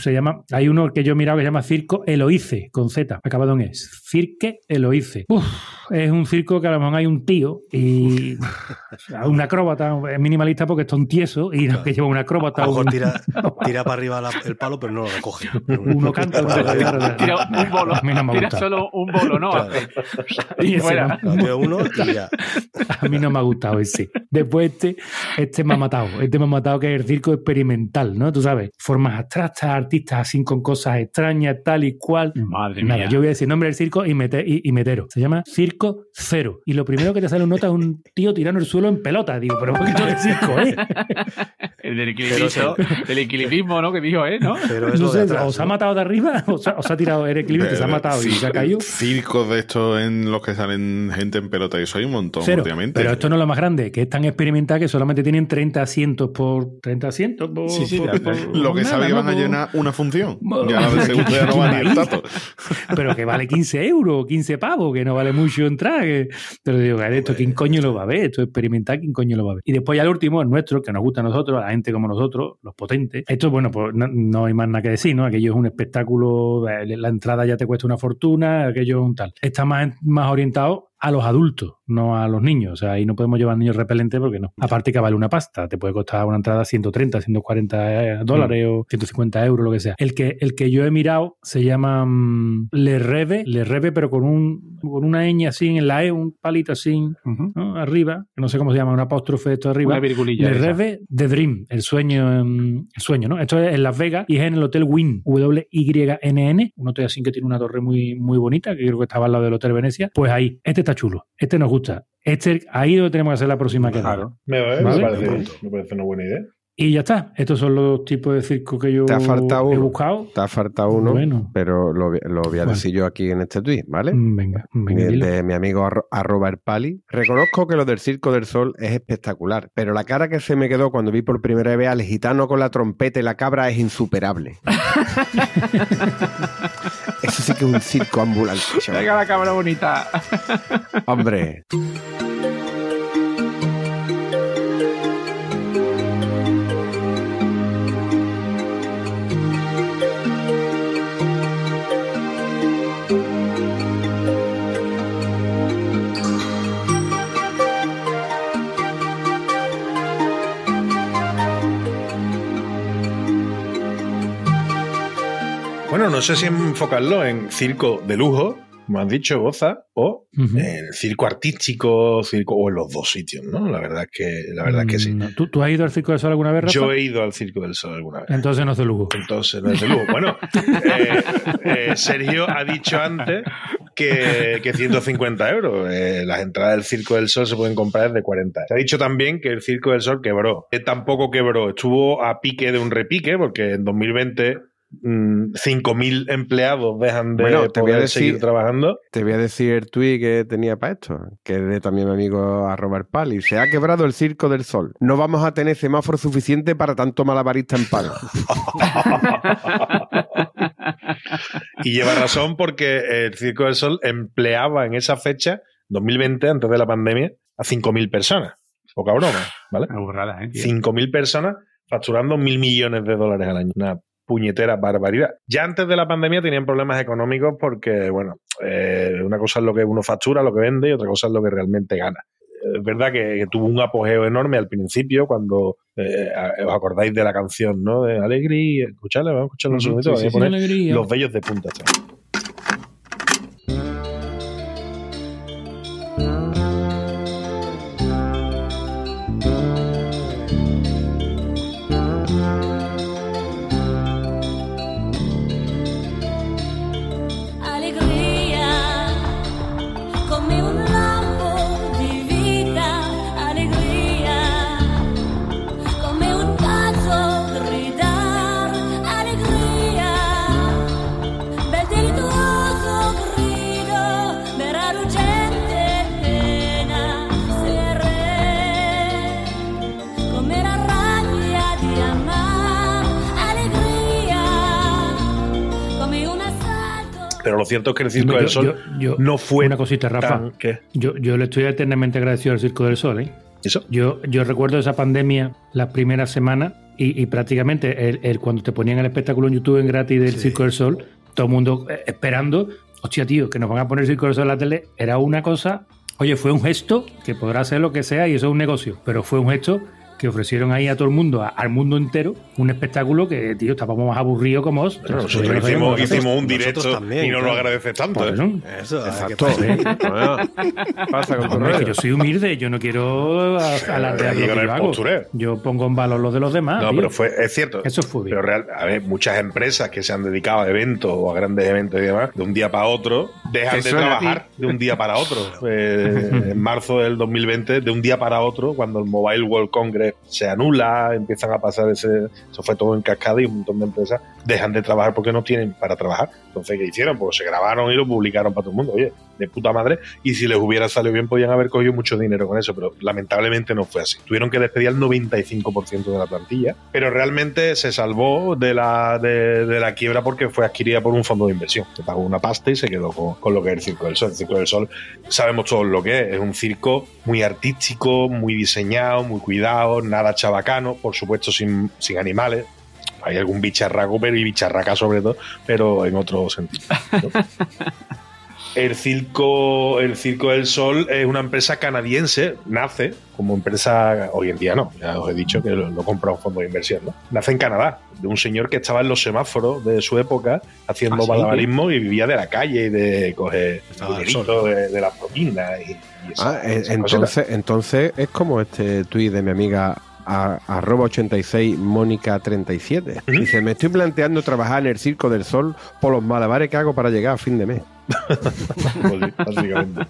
S4: Se llama, hay uno que yo he mirado que se llama Circo Eloíce, con Z, acabado en es. Cirque Eloíce. Uf, es un circo que a lo mejor hay un tío y un acróbata, es minimalista porque está un tieso y no que lleva un acróbata.
S2: A lo mejor
S4: un-
S2: tira, tira para arriba la- el palo, pero no lo recoge.
S4: uno canta, uno.
S5: Tira un bolo.
S4: A mí no me
S5: Tira
S4: gusta.
S5: solo un bolo, ¿no?
S2: Claro.
S5: y fuera.
S4: no.
S2: Lo tira uno y ya.
S4: A mí no me ha gustado ese. Después este, este me ha matado. Este me ha matado que es el circo experimental, ¿no? Tú sabes, formas abstractas, artistas así con cosas extrañas, tal y cual.
S5: Madre
S4: Nada,
S5: mía.
S4: yo voy a decir nombre del circo y, mete- y, y metero. Se llama Circo Cero. Y lo primero que te sale un nota es un tío tirando el suelo en pelota. Digo, pero ¿por qué es circo, eh?
S5: El del equilibrismo, del equilibrismo, ¿no? Que dijo, ¿eh? ¿no?
S2: Pero
S4: No
S2: lo de
S4: sé,
S2: atrás,
S4: o se ha matado de arriba, o se ha, o se ha tirado el equilibrio, se ha matado y se ha caído.
S1: Circos de estos en los que salen gente en pelota y eso hay un montón
S4: Cero.
S1: últimamente.
S4: Pero esto no es lo más grande, que es tan experimental que solamente tienen 30 asientos por 30 asientos
S5: Sí, sí,
S1: Lo que
S4: nada,
S1: sabía van a llenar una función.
S4: Mo-
S1: Ya ya no va ni el tato.
S4: Pero que vale 15 euros, 15 pavos, que no vale mucho entrar. Que... Pero digo, "Joder, esto, ¿quién coño lo va a ver? Esto es experimental, ¿quién coño lo va a ver? Y después ya el último, el nuestro, que nos gusta a nosotros, a la gente como nosotros, los potentes. Esto, bueno, pues no, no hay más nada que decir, ¿no? Aquello es un espectáculo, eh, la entrada ya te cuesta una fortuna, aquello es un tal. Está más, más orientado a los adultos, no a los niños. O sea, ahí no podemos llevar niños repelentes porque no. Aparte que vale una pasta, te puede costar una entrada 130, 140 dólares o 150 euros, lo que sea. El que, el que yo he mirado se llama mm, Le Reve, Le Reve, pero con un con una ñ así en la E, un palito así
S5: Ujú.
S4: ¿no? arriba, no sé cómo se llama, un apóstrofe esto arriba.
S5: Una virgulilla.
S4: Le
S5: esa.
S4: Reve The Dream, el sueño, em, el sueño, ¿no? Esto es en Las Vegas y es en el Hotel Wynn, W-Y-N-N, un hotel así que tiene una torre muy, muy bonita, que creo que estaba al lado del Hotel Venecia. Pues ahí, este está chulo, este nos gusta. Este, ahí es donde tenemos que hacer la próxima quedada.
S5: Claro.
S6: Me, me
S4: Vale.
S6: parece, me parece una buena idea.
S4: Y ya está. Estos son los tipos de circo que yo
S8: Te ha faltado
S4: he buscado.
S8: Te ha faltado uno,
S4: Bueno.
S8: pero lo, voy- lo voy a decir yo aquí en este tweet, ¿vale?
S4: Venga, venga,
S8: de, mi amigo arro- arroba el pali. Reconozco que lo del Circo del Sol es espectacular, pero la cara que se me quedó cuando vi por primera vez al gitano con la trompeta y la cabra es insuperable. Eso sí que es un circo ambulante. chaval.
S5: Venga la cámara bonita.
S8: Hombre,
S6: Bueno, no sé si enfocarlo en circo de lujo, como has dicho, Goza, o
S4: Ujú.
S6: en circo artístico, circo, o en los dos sitios, ¿no? La verdad es que, la verdad es que sí.
S4: Mm. ¿Tú, tú has ido al Circo del Sol alguna vez, Rafa?
S6: Yo he ido al Circo del Sol alguna vez.
S4: Entonces no es de lujo.
S6: Entonces, no es de lujo. Bueno, eh, eh, Sergio ha dicho antes que, que 150 euros. Eh, las entradas del Circo del Sol se pueden comprar desde 40. Se ha dicho también que el Circo del Sol quebró. Que tampoco quebró. Estuvo a pique de un repique porque en 2020 mm, 5.000 empleados dejan de
S8: Bueno, te voy a
S6: poder
S8: decir-
S6: seguir trabajando.
S8: te voy a decir el tweet que tenía para esto, que es de también mi amigo arroba el pali. Se ha quebrado el Circo del Sol. No vamos a tener semáforo suficiente para tanto malabarista en palo.
S6: Y lleva razón porque el Circo del Sol empleaba en esa fecha, 2020, antes de la pandemia, a 5.000 personas. Poca broma, ¿vale?
S5: Una burrada, ¿eh? tío?
S6: 5.000 personas facturando mil millones de dólares al año. Una puñetera barbaridad. Ya antes de la pandemia tenían problemas económicos porque, bueno, eh, una cosa es lo que uno factura, lo que vende, y otra cosa es lo que realmente gana. Es verdad que, que tuvo un apogeo enorme al principio, cuando eh, os acordáis de la canción, ¿no? De Alegría. Escuchadla, vamos a escucharla un segundito.
S5: sí,
S6: voy a
S5: sí,
S6: poner
S4: alegría.
S6: Los bellos de punta. Lo cierto es que el Circo
S4: Yo-
S6: del Sol
S4: yo- yo-
S6: no fue
S4: Una cosita, Rafa.
S6: tan... ¿Qué?
S4: Yo, yo le estoy eternamente agradecido al Circo del Sol, ¿eh?
S6: ¿Eso?
S4: Yo, yo recuerdo esa pandemia las primeras semanas y, y prácticamente el, el- cuando te ponían el espectáculo en YouTube en gratis del Circo del Sol, todo el mundo eh, esperando, hostia, tío, que nos van a poner el Circo del Sol en la tele, era una cosa, oye, fue un gesto que podrá ser lo que sea y eso es un negocio, pero fue un gesto que ofrecieron ahí a todo el mundo, a- al mundo entero, un espectáculo que, tío, estábamos más aburridos como os.
S6: Bueno, nosotros hicimos, hicimos un directo y no lo agradeces tanto. ¿eh?
S4: eso.
S2: Eso,
S8: Exacto.
S2: ¿qué pasa?
S8: Con
S4: Hombre, que yo soy humilde, yo no quiero a- alardear lo
S6: con
S4: que
S6: el
S4: yo hago.
S6: postureo.
S4: Yo pongo en valor los de los demás.
S6: No,
S4: tío.
S6: pero fue, es cierto.
S4: Eso fue bien.
S6: Pero real, a ver, muchas empresas que se han dedicado a eventos o a grandes eventos y demás, de un día para otro, dejan
S8: ¿Te
S6: de trabajar de un día para otro. Eh, en marzo del 2020, de un día para otro, cuando el Mobile World Congress se anula, empiezan a pasar ese. Eso fue todo en cascada y un montón de empresas dejan de trabajar porque no tienen para trabajar. Entonces, ¿qué hicieron? Pues se grabaron y lo publicaron para todo el mundo. Oye, de puta madre. Y si les hubiera salido bien, podían haber cogido mucho dinero con eso, pero lamentablemente no fue así. Tuvieron que despedir al 95% de la plantilla, pero realmente se salvó de la, de, la quiebra porque fue adquirida por un fondo de inversión. Se pagó una pasta y se quedó con, con lo que es el Circo del Sol. El Circo del Sol sabemos todos lo que es. Es un circo muy artístico, muy diseñado, muy cuidado, nada chabacano, por supuesto sin, sin animales. Hay algún bicharraco, pero y bicharraca sobre todo, pero en otro sentido. ¿no? El circo, el circo del Sol es una empresa canadiense, nace como empresa, hoy en día no, ya os he dicho que lo, lo compra un fondo de inversión, ¿no? Nace en Canadá, de un señor que estaba en los semáforos de su época haciendo
S5: ¿Ah, sí?
S6: malabarismo y vivía de la calle y de coger dinerito de, de las propinas y, y esa-
S8: Ah, eh, entonces, entonces es como este tuit de mi amiga a- arroba 86 Mónica 37.
S6: Ujú.
S8: Dice, me estoy planteando trabajar en el Circo del Sol por los malabares que hago para llegar a fin de mes.
S6: Básicamente.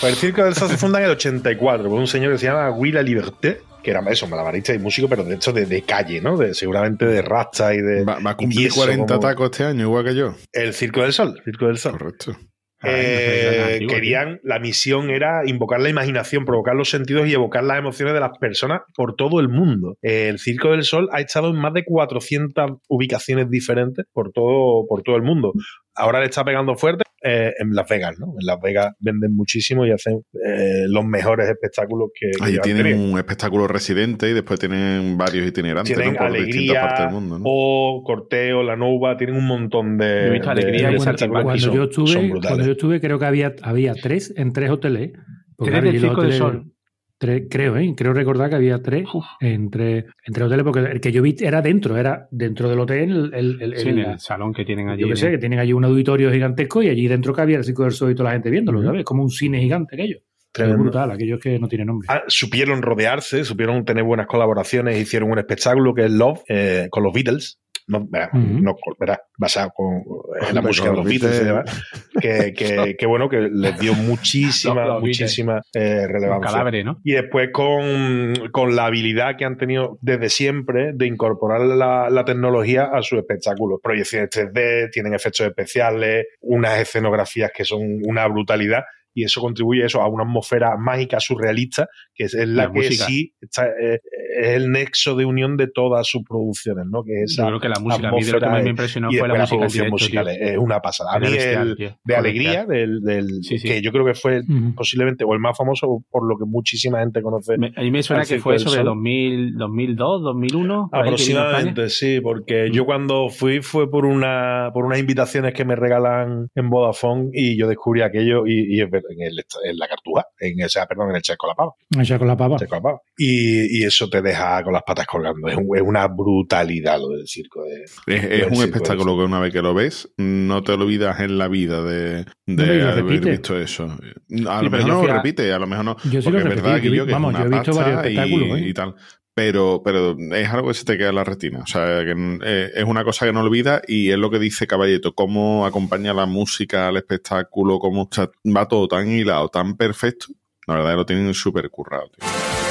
S6: Pues el Circo del Sol se funda en el 84 por un señor que se llama Willa Liberté, que era eso, malabarista y músico, pero de hecho de, de calle, ¿no? De, seguramente de rasta y de.
S1: Va, va a cumplir
S6: tieso,
S1: 40
S6: como-
S1: tacos este año, igual que yo.
S6: El Circo del Sol, Circo del Sol.
S1: Correcto.
S6: Eh, querían, la misión era invocar la imaginación, provocar los sentidos y evocar las emociones de las personas por todo el mundo. El Circo del Sol ha estado en más de 400 ubicaciones diferentes por todo, por todo el mundo. Ahora le está pegando fuerte eh, en Las Vegas, ¿no? En Las Vegas venden muchísimo y hacen eh, los mejores espectáculos que,
S1: Ahí tienen
S6: tenido.
S1: un espectáculo residente y después tienen varios itinerantes
S6: Tienen
S1: ¿no? por distintas partes
S6: Alegría,
S1: del mundo. ¿no?
S6: o Corteo, La Nova, tienen un montón de.
S5: Yo he visto
S6: de-
S5: Alegría
S6: de espectáculos
S4: cuando,
S6: son-
S4: yo estuve, cuando yo estuve, creo que había, había tres en tres hoteles. Porque,
S5: Tres
S4: claro, los
S5: Circo del Sol.
S4: Tres- creo, ¿eh? Creo recordar que había tres entre, entre hoteles, porque el que yo vi era dentro, era dentro del hotel, el, el-
S5: Sí,
S4: el-
S5: en el salón que tienen allí.
S4: yo que sé, que tienen allí un auditorio gigantesco y allí dentro cabía el Circo del Sol y toda la gente viéndolo, ¿sabes? Como un cine gigante aquello. Es
S6: Tremendo.
S4: brutal, aquello es que no tiene nombre.
S6: Ah, supieron rodearse, supieron tener buenas colaboraciones, hicieron un espectáculo que es Love eh, con los Beatles. No, verá,
S4: Ujú.
S6: no, verá, basado con, en la música de los Beatles, y
S8: Beatles.
S6: demás, que, que, que bueno, que les dio muchísima, muchísima eh,
S5: Un
S6: relevancia.
S5: cadáver, ¿no?
S6: Y después con, con la habilidad que han tenido desde siempre de incorporar la, la tecnología a sus espectáculos. Proyecciones 3D, tienen efectos especiales, unas escenografías que son una brutalidad. Y eso contribuye a eso, a una atmosfera mágica, surrealista, que es, es la,
S5: La
S6: que
S5: música.
S6: sí está, eh, es el nexo de unión de todas sus producciones, ¿no? Que es esa
S5: Yo creo que la música, a mí de lo que me impresionó fue la música en directo,
S6: musical.
S5: tío.
S6: Es una pasada. A mí
S5: bestial,
S6: el de Alegría, del, del
S5: Sí, sí.
S6: que yo creo que fue posiblemente o el más famoso por lo que muchísima gente conoce.
S5: Me- a mí me suena que fue sobre
S6: Sol.
S5: 2000, 2002, 2001. por ahí que vino a España.
S6: Aproximadamente, sí, porque yo cuando fui fue por una por unas invitaciones que me regalan en Vodafone y yo descubrí aquello y, y en, el, en la Cartuja, en, o sea, perdón, en el Checo La Pava.
S4: Allá con la pava.
S6: La Pava. Y, y eso te deja con las patas colgando. Es, un- es una brutalidad lo del circo. De,
S1: Es, un espectáculo que una vez que lo ves, no te olvidas en la vida de, de
S4: No,
S1: haber
S4: repite.
S1: visto eso. A
S5: Sí,
S1: lo mejor no lo repite, a lo mejor no.
S4: Yo sí
S1: porque
S4: lo
S1: es verdad,
S4: yo
S1: que es
S4: vamos,
S1: una
S4: yo he visto varios
S1: y-
S4: espectáculos, ¿eh?
S1: y tal. Pero, pero es algo que se te queda en la retina. O sea, que eh, es una cosa que no olvidas y es lo que dice Caballeto, cómo acompaña la música al espectáculo, cómo o sea, va todo tan hilado, tan perfecto. La verdad que lo tienen súper currado. tío.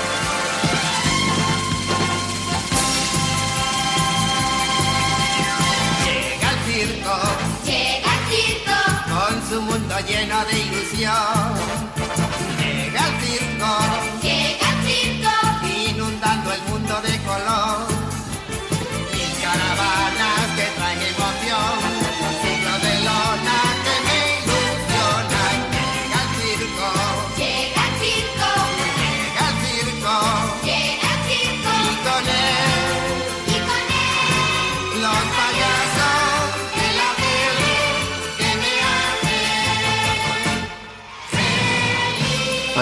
S10: Lleno de ilusión.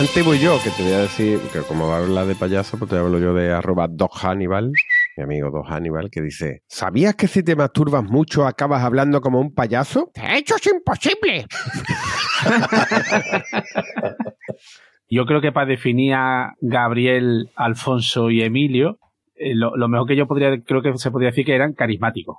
S8: Antes voy yo, que te voy a decir, que como va a hablar de payaso, pues te hablo yo de arroba Doc Hannibal, mi amigo Doc Hannibal, que dice, ¿sabías que si te masturbas mucho acabas hablando como un payaso?
S3: De hecho, es imposible.
S5: Yo creo que para definir a Gabriel, Alfonso y Emilio, eh, lo, lo mejor que yo podría, creo que se podría decir que eran carismáticos,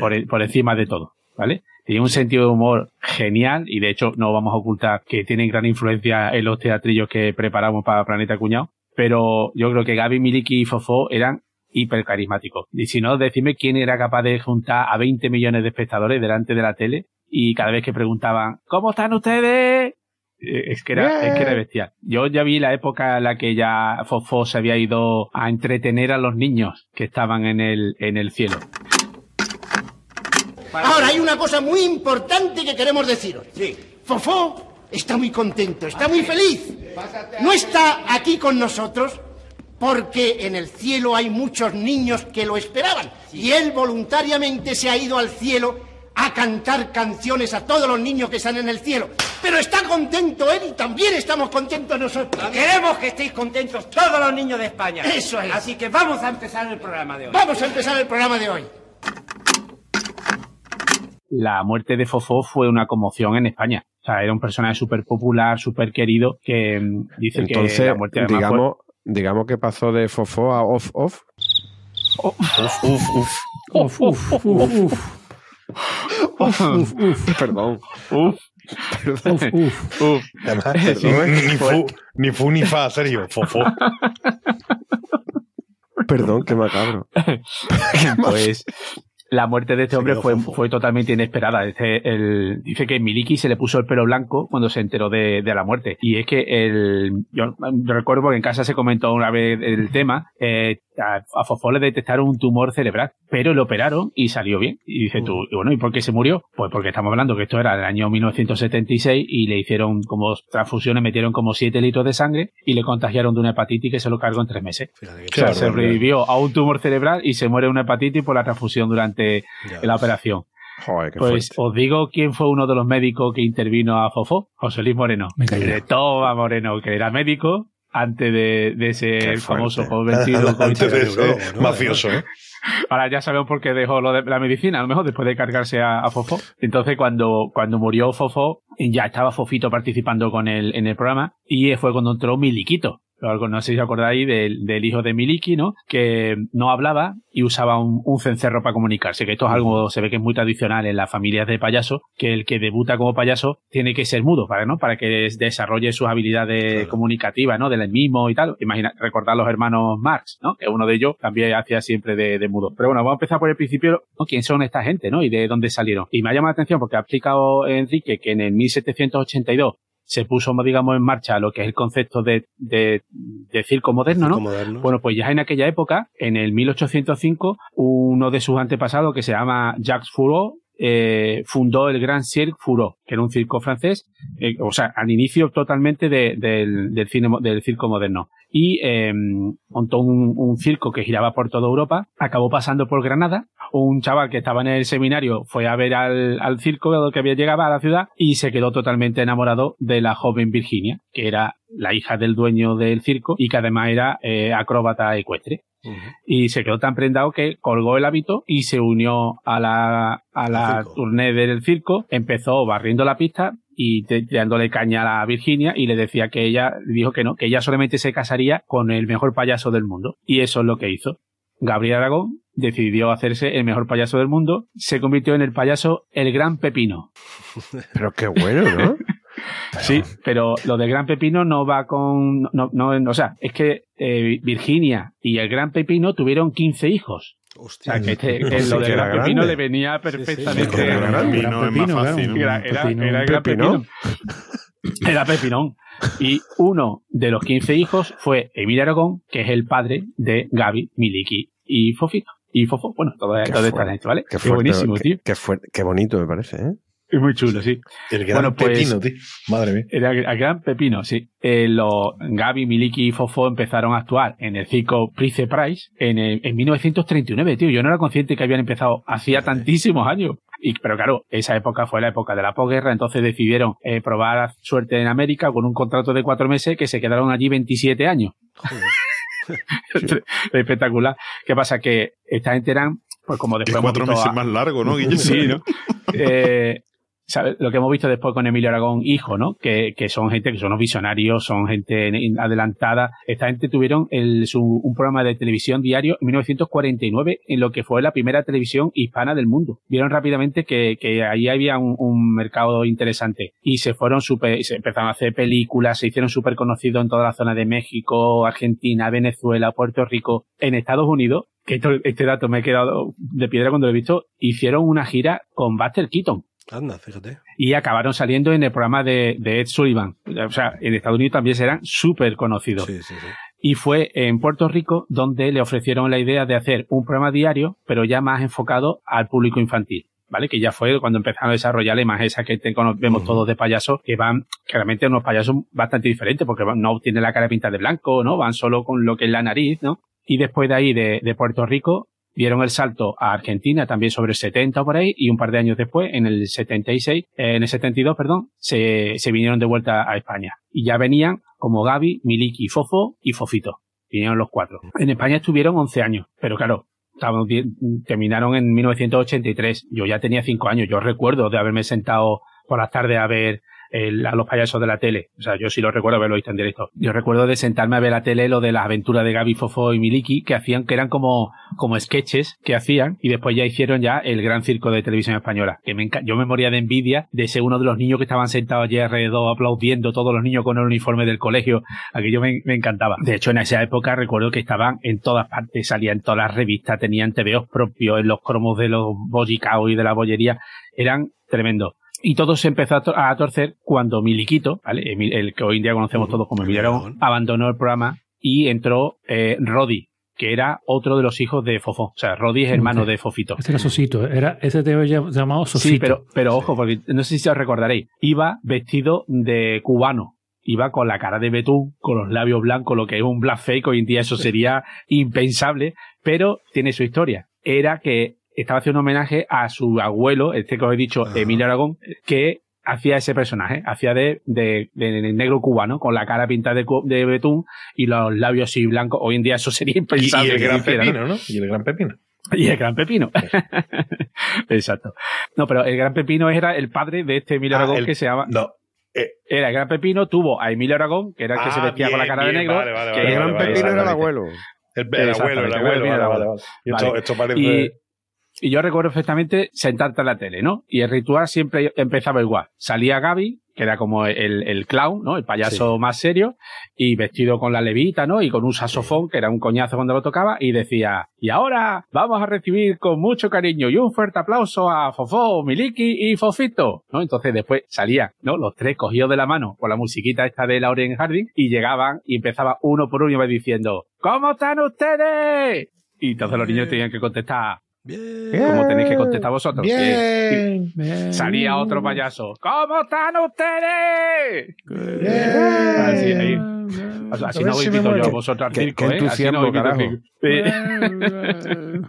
S5: por, e- por encima de todo, ¿vale? Tienen un sentido de humor genial y de hecho no vamos a ocultar que tienen gran influencia en los teatrillos que preparamos para Planeta Cuñado, pero yo creo que Gaby, Miliki y Fofó eran hiper carismáticos. Y si no, decime quién era capaz de juntar a 20 millones de espectadores delante de la tele y cada vez que preguntaban, ¿cómo están ustedes? Eh, Es que, era, es que era bestial. Yo ya vi la época en la que ya Fofó se había ido a entretener a los niños que estaban en el, en el cielo.
S3: Ahora, hay una cosa muy importante que queremos deciros. Sí. Fofó está muy contento, está muy feliz. No está aquí con nosotros porque en el cielo hay muchos niños que lo esperaban. Y él voluntariamente se ha ido al cielo a cantar canciones a todos los niños que están en el cielo. Pero está contento él y también estamos contentos nosotros.
S11: Queremos que estéis contentos todos los niños de España.
S3: Eso es.
S11: Así que vamos a empezar el programa de hoy.
S3: Vamos a empezar el programa de hoy.
S5: La muerte de Fofó fue una conmoción en España. O sea, era un personaje súper popular, súper querido, que mm, dice que la muerte además fue-
S8: digamos, digamos que pasó de fofó a off off.
S4: Uf, uf, uf, uf.
S8: Perdón.
S5: Uf.
S8: Perdón.
S4: Uf,
S5: uf.
S6: Perdón, ni, fu, ni fu ni fa, Sergio. Fofó.
S8: Perdón, qué macabro.
S5: pues la muerte de este hombre fue, fue totalmente inesperada. Este, el, dice que Miliki se le puso el pelo blanco cuando se enteró de, de la muerte. Y es que el, yo, yo recuerdo porque en casa se comentó una vez el tema, eh, a, a Fofó le detectaron un tumor cerebral, pero lo operaron y salió bien. Y dice tú, y bueno, ¿y por qué se murió? Pues porque estamos hablando que esto era el año 1976 y le hicieron como transfusiones, metieron como 7 litros de sangre y le contagiaron de una hepatitis que se lo cargó en tres meses. O sea,
S1: Claro,
S5: sobrevivió a un tumor cerebral y se muere de una hepatitis por la transfusión durante la operación.
S8: Joder, qué
S5: Pues os digo quién fue uno de los médicos que intervino a Fofó, José Luis Moreno. De Toma Moreno, que era médico antes de, de ser famoso convertido
S6: Antes de ser mafioso, ¿eh?
S5: Ahora ya sabemos por qué dejó lo de la medicina, a lo mejor después de cargarse a, a Fofó. Entonces, cuando, cuando murió Fofó, ya estaba Fofito participando con él en el programa y fue cuando entró Miliquito. Algo, No sé si os acordáis del, del hijo de Miliki, ¿no? Que no hablaba y usaba un, un cencerro para comunicarse, que esto es algo, se ve que es muy tradicional en las familias de payasos, que el que debuta como payaso tiene que ser mudo, para, ¿no? Para que desarrolle sus habilidades comunicativas, ¿no? Del mismo y tal. Imagina, recordar los hermanos Marx, ¿no? Que uno de ellos también hacía siempre de, de mudo. Pero bueno, vamos a empezar por el principio, ¿no? ¿Quién son esta gente, ¿no? Y de dónde salieron. Y me ha llamado la atención porque ha explicado Enrique que en el 1782 se puso, digamos, en marcha lo que es el concepto de, de, de circo moderno, ¿no? Bueno, pues ya en aquella época, en el 1805, uno de sus antepasados, que se llama Jacques Fourreau, eh, fundó el Grand Cirque Fourreau, que era un circo francés, eh, o sea, al inicio totalmente de- del, del, cine, del circo moderno. Y eh, montó un, un circo que giraba por toda Europa, acabó pasando por Granada, un chaval que estaba en el seminario fue a ver al, al circo que había llegado a la ciudad y se quedó totalmente enamorado de la joven Virginia, que era la hija del dueño del circo y que además era eh, acróbata ecuestre. Y se quedó tan prendado que colgó el hábito y se unió a la, a la tournée del circo, empezó barriendo la pista y te- dándole caña a la Virginia y le decía que ella, dijo que no, que ella solamente se casaría con el mejor payaso del mundo. Y eso es lo que hizo. Gabriel Aragón decidió hacerse el mejor payaso del mundo, se convirtió en el payaso El Gran Pepino.
S8: Pero qué bueno, ¿no?
S5: Sí, pero lo del Gran Pepino no va con... No, no, o sea, es que eh, Virginia y el Gran Pepino tuvieron 15 hijos. o sea, que, este- que
S8: Sí
S5: lo del Gran Pepino
S8: grande.
S5: le venía perfectamente.
S8: Era grande.
S1: Pepino es más fácil, ¿no?
S5: Era, era-
S4: Pepino.
S5: era el Gran. Pepino. Era Pepinón. Y uno de los 15 hijos fue Emilio Aragón, que es el padre de Gaby, Miliki y Fofito. Y Fofo, bueno, todo, todo esta gente, ¿vale?
S8: Qué,
S5: Qué,
S8: fuerte,
S5: buenísimo,
S8: qué-
S5: tío.
S8: Qué, fuerte, qué bonito me parece, ¿eh?
S5: Es muy chulo, sí.
S6: El gran
S5: Bueno, pues-
S6: pepino, tío. Madre mía.
S5: Era el gran pepino, sí. Eh, los Gaby, Miliki y Fofo empezaron a actuar en el circo Price Price en, el- en 1939, tío. Yo no era consciente que habían empezado hacía tantísimos años. Y, pero claro, esa época fue la época de la posguerra, entonces decidieron eh, probar suerte en América con un contrato de cuatro meses que se quedaron allí 27 años. Espectacular. ¿Qué pasa? Que esta gente eran, pues como después
S1: cuatro meses
S5: a-
S1: más largo, ¿no?
S5: Sí, ¿no? Eh, ¿sabes? Lo que hemos visto después con Emilio Aragón, hijo, ¿no? Que, que son gente que son unos visionarios, son gente en- adelantada. Esta gente tuvieron el, su, un programa de televisión diario en 1949 en lo que fue la primera televisión hispana del mundo. Vieron rápidamente que, que ahí había un, un mercado interesante y se fueron super, se empezaron a hacer películas, se hicieron súper conocidos en toda la zona de México, Argentina, Venezuela, Puerto Rico, en Estados Unidos que esto- este dato me he quedado de piedra cuando lo he visto, hicieron una gira con Buster Keaton
S2: Anda, fíjate.
S5: y acabaron saliendo en el programa de, de Ed Sullivan. O sea, en Estados Unidos también serán súper conocidos.
S2: Sí, sí, sí.
S5: Y fue en Puerto Rico donde le ofrecieron la idea de hacer un programa diario, pero ya más enfocado al público infantil. ¿Vale? Que ya fue cuando empezaron a desarrollar la imagen esa que te vemos todos de payasos, que van claramente unos payasos bastante diferentes, porque no tienen la cara pintada de blanco, ¿no? Van solo con lo que es la nariz, ¿no? Y después de ahí, de, de Puerto Rico, dieron el salto a Argentina también sobre el 70 o por ahí, y un par de años después, en el 76, eh, en el 72, perdón, se, se vinieron de vuelta a España. Y ya venían como Gaby, Miliki, Fofo y Fofito. Vinieron los cuatro. En España estuvieron 11 años, pero claro, terminaron en 1983. Yo ya tenía 5 años. Yo recuerdo de haberme sentado por las tardes a ver el- a los payasos de la tele. O sea, yo sí lo recuerdo haberlo visto en directo. Yo recuerdo de sentarme a ver la tele lo de las aventuras de Gaby, Fofo y Miliki, que hacían, que eran como, como sketches que hacían, y después ya hicieron ya el gran circo de televisión española. Que me yo me moría de envidia de ser uno de los niños que estaban sentados allí alrededor aplaudiendo, todos los niños con el uniforme del colegio. Aquello me, me encantaba. De hecho, en esa época recuerdo que estaban en todas partes, salían todas las revistas, tenían TVOs propios, en los cromos de los bollicaos y de la bollería. Eran tremendos. Y todo se empezó a, to- a torcer cuando Miliquito, ¿vale? Emil- el que hoy en día conocemos todos como Emilio Aragón, abandonó el programa y entró eh, Rodi, que era otro de los hijos de Fofo. O sea, Rodi es hermano de Fofito.
S4: Este era Sosito, era, ese te había llamado Sosito.
S5: Sí, pero, pero ojo, porque no sé si os recordaréis. Iba vestido de cubano. Iba con la cara de betún, con los labios blancos, lo que es un black fake. Hoy en día eso sería impensable, pero tiene su historia. Era que estaba haciendo un homenaje a su abuelo, este que os he dicho, Emilio Aragón, que hacía ese personaje, hacía de, de, de negro cubano, con la cara pintada de, cu- de betún y los labios así blancos. Hoy en día eso sería
S6: Y,
S5: impensable.
S6: y el gran pepino, ¿no? Y el gran pepino.
S5: Y el gran pepino. Exacto. No, pero el gran pepino era el padre de este Emilio
S6: Ah,
S5: Aragón
S6: el-
S5: que se llama.
S6: No. eh,
S5: Era el gran pepino, tuvo a Emilio Aragón, que era el que se
S6: Ah,
S5: vestía con la
S6: bien,
S5: cara de
S6: bien,
S5: negro.
S6: vale, vale,
S5: que
S6: vale,
S8: El gran
S6: vale,
S8: pepino
S6: vale,
S8: era el abuelo.
S6: el, el abuelo, el abuelo,
S5: el
S6: esto, parece.
S5: Y, y yo recuerdo perfectamente sentarte en la tele, ¿no? Y el ritual siempre empezaba igual. Salía Gaby, que era como el, el clown, ¿no? El payaso más serio, y vestido con la levita, ¿no? Y con un saxofón, que era un coñazo cuando lo tocaba, y decía, y ahora vamos a recibir con mucho cariño y un fuerte aplauso a Fofó, Miliki y Fofito, ¿no? Entonces después salían, ¿no? Los tres cogidos de la mano con la musiquita esta de Lauren Harding, y llegaban y empezaba uno por uno y iba diciendo, ¿cómo están ustedes? Y entonces los niños tenían que contestar, como tenéis que contestar vosotros.
S6: Bien.
S5: Y salía otro payaso. ¿Cómo están ustedes? Así, ahí. O sea, así no os
S6: si
S5: yo a vosotros al
S8: Qué-
S5: circo,
S8: qué
S5: ¿eh? Así no. Sí.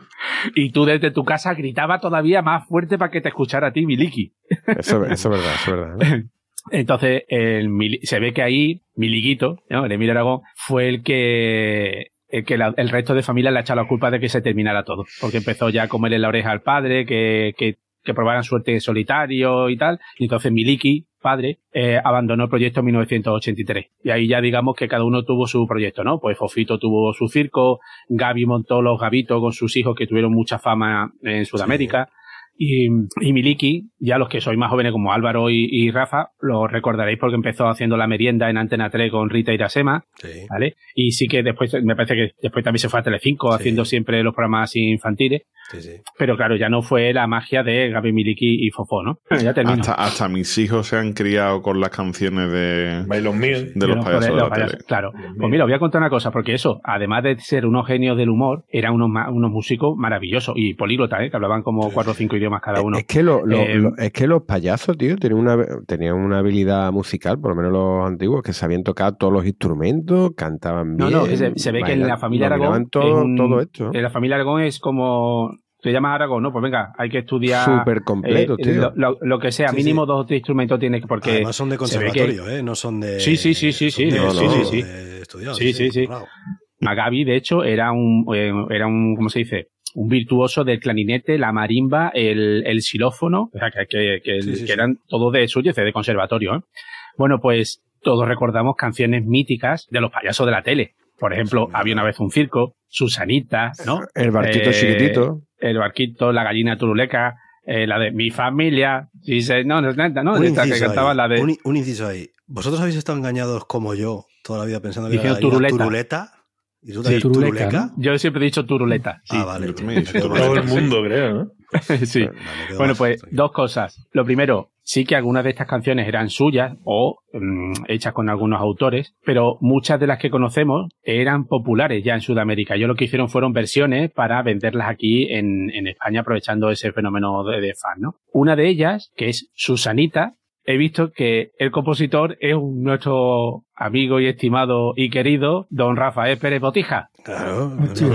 S5: y tú desde tu casa gritaba todavía más fuerte para que te escuchara a ti, Miliki.
S8: Eso, eso es verdad, eso es verdad. ¿no?
S5: Entonces, el, Mili- se ve que ahí, Miliguito, ¿no? el Emilio Aragón, fue el que, el que la- el resto de familia le ha echado la culpa de que se terminara todo. Porque empezó ya a comerle la oreja al padre, que, que, que probaran suerte en solitario y tal. Y entonces Miliki, padre, eh, abandonó el proyecto en 1983. Y ahí ya digamos que cada uno tuvo su proyecto, ¿no? Pues Fofito tuvo su circo, Gaby montó los Gavitos con sus hijos que tuvieron mucha fama en Sudamérica. Y, y Miliki, ya los que sois más jóvenes como Álvaro y, y Rafa, lo recordaréis porque empezó haciendo la merienda en Antena 3 con Rita Irasema,
S2: Sí.
S5: ¿vale? Y sí que después, me parece que después también se fue a Telecinco
S2: Sí.
S5: haciendo siempre los programas infantiles,
S2: Sí, sí.
S5: pero claro, ya no fue la magia de Gaby Miliki y Fofó, ¿no? ya termino.
S1: Hasta, hasta mis hijos se han criado con las canciones de,
S6: Bailos míos.
S1: de los payasos de
S5: los
S1: la
S5: payasos,
S1: tele.
S5: Claro. Pues mira, os voy a contar una cosa, porque eso, además de ser unos genios del humor, eran unos, unos músicos maravillosos y políglotas, ¿eh? que hablaban como cuatro o cinco idiomas cada uno.
S8: Es que, lo- lo-
S5: Eh,
S8: lo- es que los payasos, tío, tenían una, tenían una habilidad musical, por lo menos los antiguos, que sabían tocar todos los instrumentos, cantaban
S5: No,
S8: bien.
S5: no, que se, se ve que en la familia Aragón.
S8: todo,
S5: en-
S8: todo esto. ¿no?
S5: En la familia Aragón es como. te llamas Aragón, ¿no? Pues venga, hay que estudiar.
S8: Súper completo,
S5: eh,
S8: tío.
S5: Lo, lo- lo que sea,
S2: Sí,
S5: mínimo
S2: sí.
S5: dos o tres instrumentos tienes que. Porque
S2: Además son de
S5: que-
S2: conservatorio, ¿eh? No son de.
S5: Sí, sí, sí, sí, sí, no,
S2: sí,
S5: no,
S2: sí,
S5: sí. Sí, sí, sí. Magabi, de hecho, era un, eh, era un, ¿cómo se dice? Un virtuoso del clarinete, la marimba, el, el xilófono, o sea, que, que, que,
S2: Sí, sí,
S5: que
S2: sí.
S5: eran todos de suyo, de conservatorio. ¿eh? Bueno, pues todos recordamos canciones míticas de los payasos de la tele. Por ejemplo, había una vez un circo, Susanita, ¿no?
S8: El barquito
S5: Eh,
S8: chiquitito.
S5: El barquito, la gallina turuleca, eh, la de mi familia, se- no, no, no, no,
S2: un,
S5: esta que cantaba
S2: ahí,
S5: la de...
S2: un, un inciso ahí. ¿Vosotros habéis estado engañados como yo toda la vida pensando que era la
S5: turuleta.
S2: turuleta? ¿Y tú
S4: Sí, turuleca,
S2: turuleca?
S4: ¿no?
S5: Yo siempre he dicho turuleta. Sí.
S2: Ah, vale.
S1: Yo también he dicho
S2: Me quedo
S1: turuleta.
S6: Todo el mundo, creo, ¿no?
S5: sí. Bueno, pues
S2: tranquilo.
S5: dos cosas. Lo primero, sí que algunas de estas canciones eran suyas o mm, hechas con algunos autores, pero muchas de las que conocemos eran populares ya en Sudamérica. Yo lo que hicieron fueron versiones para venderlas aquí en, en España aprovechando ese fenómeno de, de fan, ¿no? Una de ellas, que es Susanita, he visto que el compositor es un- nuestro amigo y estimado y querido don Rafael Pérez Botija.
S2: Claro,
S4: Sí.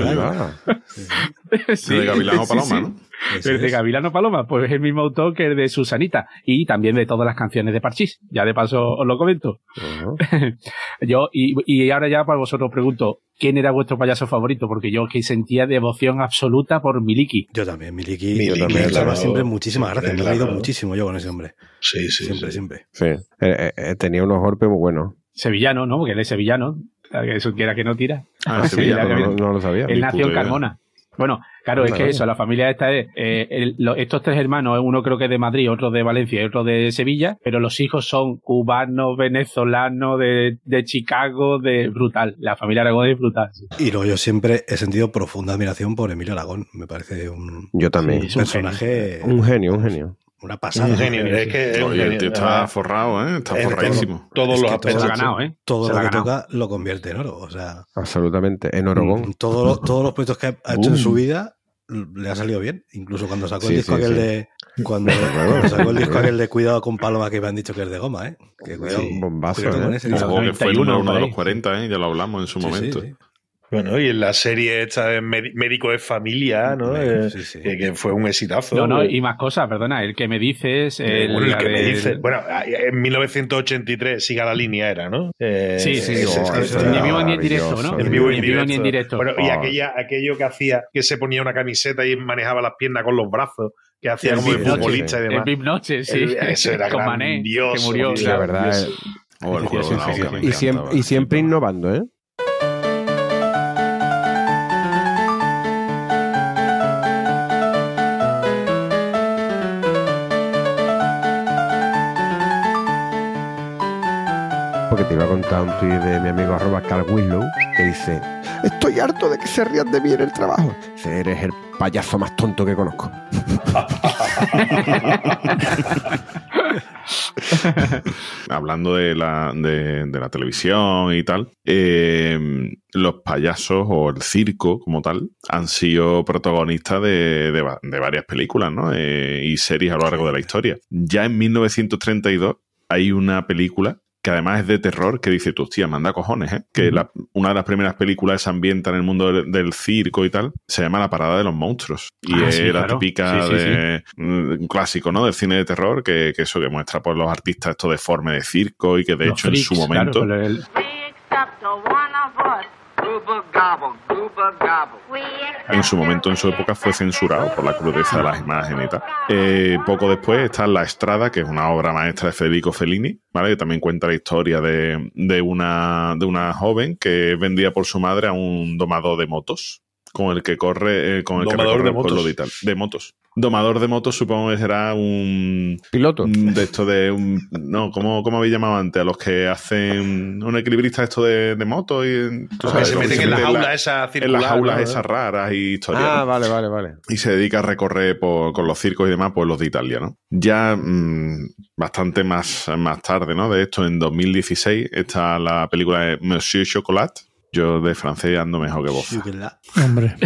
S5: Sí,
S1: de Gavilán o
S5: sí,
S1: Paloma,
S5: sí.
S1: ¿no?
S5: Pero de. Gavilano Paloma, pues es el mismo autor que el de Susanita y también de todas las canciones de Parchís. Ya de paso os lo comento. Yo, y, y ahora ya para vosotros pregunto, ¿quién era vuestro payaso favorito? Porque yo que sentía devoción absoluta por Miliki.
S2: Yo también, Miliki.
S6: Miliki,
S2: Yo también.
S6: claro.
S2: siempre muchísimas gracias. Me he reído muchísimo yo con ese hombre.
S6: Sí, sí.
S2: siempre,
S6: sí.
S2: siempre.
S8: Sí. Eh, eh, tenía unos golpes muy buenos.
S5: Sevillano, ¿no? Porque él es sevillano. que Eso quiera que no tira.
S1: Ah, Sevilla, no,
S8: No, lo sabía.
S5: Él nació en. Carmona. Bueno, claro, es que eso, la familia esta es, eh, el- lo- estos tres hermanos, uno creo que es de Madrid, otro de Valencia y otro de Sevilla, pero los hijos son cubanos, venezolanos, de, de Chicago, de brutal. La familia Aragón es brutal. sí.
S2: Y luego yo siempre he sentido profunda admiración por Emilio Aragón. Me parece un
S8: Yo también.
S5: Sí, es un
S2: personaje,
S8: Un genio, un genio.
S2: Una pasada.
S6: Un genio. Es que es un
S1: Oye, el
S6: genio.
S1: tío está forrado, ¿eh? Está
S6: es
S1: forradísimo.
S6: Todos
S2: Es
S6: los aspectos.
S5: Ganado, ¿eh?
S2: Todo lo que
S5: ganado.
S2: toca lo convierte en oro. O sea,
S8: Absolutamente. En Oregón.
S2: todo todos los proyectos que ha hecho en su vida le ha salido bien. Incluso cuando sacó
S8: Sí,
S2: el disco
S8: sí,
S2: aquel
S8: sí.
S2: de. Cuando, cuando sacó el disco aquel de Cuidado con Paloma que me han dicho que es de goma, ¿eh? Que cuidado,
S8: Sí, bombazo,
S2: cuidado con
S8: ¿eh?
S2: ese
S1: que fue el
S5: 91
S1: número uno de los
S5: ahí.
S1: 40, ¿eh? Ya lo hablamos en su
S2: Sí, sí,
S1: momento.
S2: Sí.
S6: Bueno, y en la serie esta de Médico de Familia, ¿no? Eh,
S2: Sí, sí.
S6: Que, que fue un exitazo.
S5: No, no, y más cosas, perdona, el que me dices.
S6: eh,
S5: El,
S6: bueno, el que me
S5: del-
S6: dice. Bueno, en 1983, siga la línea, era, ¿no? Eh,
S5: Sí, sí, sí. Ni vivo ni en directo, ¿no?
S6: En vivo y en
S5: Ni en vivo ni en
S6: directo. Bueno, y
S8: Oh.
S6: aquella, aquello que hacía, que se ponía una camiseta y manejaba las piernas con los brazos, que hacía
S5: El
S6: como
S5: Noche,
S6: futbolista y
S5: El
S6: demás.
S5: Big Noche, sí.
S6: El- eso era
S5: Con Mané, que
S6: grandioso,
S5: murió.
S6: tío.
S8: La verdad.
S6: Dios.
S1: O el juego de la
S5: Sí, sí,
S1: oca,
S5: sí.
S1: me
S8: Y siempre, y siempre innovando, ¿eh? Te iba a contar un tuit de mi amigo arroba Carl Winslow que dice Estoy harto de que se rían de mí en el trabajo. Eres el payaso más tonto que conozco.
S1: hablando de la, de, la televisión y tal, eh, los payasos o el circo como tal han sido protagonistas de, de varias películas ¿no? Eh, y series a lo largo de la historia. Ya en 1932 hay una película que además es de terror, que dice, tú, hostia, manda cojones, ¿eh? Que la- una de las primeras películas se ambienta en el mundo del, del circo y tal, se llama La Parada de los Monstruos. Y
S5: Ah,
S1: es
S5: sí,
S1: la
S5: claro.
S1: típica
S5: Sí, sí,
S1: de un clásico, ¿no? Del cine de terror, que, que eso que muestra por los artistas esto deforme de circo y que de
S5: Los
S1: hecho en su momento
S5: claro,
S1: en su momento, en su época, fue censurado por la crudeza de las imágenes y tal. Eh, poco después está La Estrada, que es una obra maestra de Federico Fellini, ¿vale? Que también cuenta la historia de, de una, de una joven que vendía por su madre a un domador de motos, con el que corre, eh, con el que
S6: Domador de
S1: el pueblo
S6: motos.
S1: de, Ital- de motos. Domador de motos supongo que será un
S8: Piloto.
S1: un de esto de un no ¿cómo, cómo habéis llamado antes a los que hacen un equilibrista esto de, de moto y tú
S6: Que
S1: sabes,
S6: se meten en las
S1: meten
S6: aulas esas
S1: en las aulas
S6: ¿no?
S1: esas raras y historias
S8: Ah,
S1: ¿no?
S8: vale, vale, vale.
S1: y se dedica a recorrer por- con los circos y demás pueblos de Italia, ¿no? Ya mm, bastante más, más tarde, ¿no? De esto, en 2016 está la película de Monsieur Chocolat. Yo de francés ando mejor que vos.
S4: Hombre.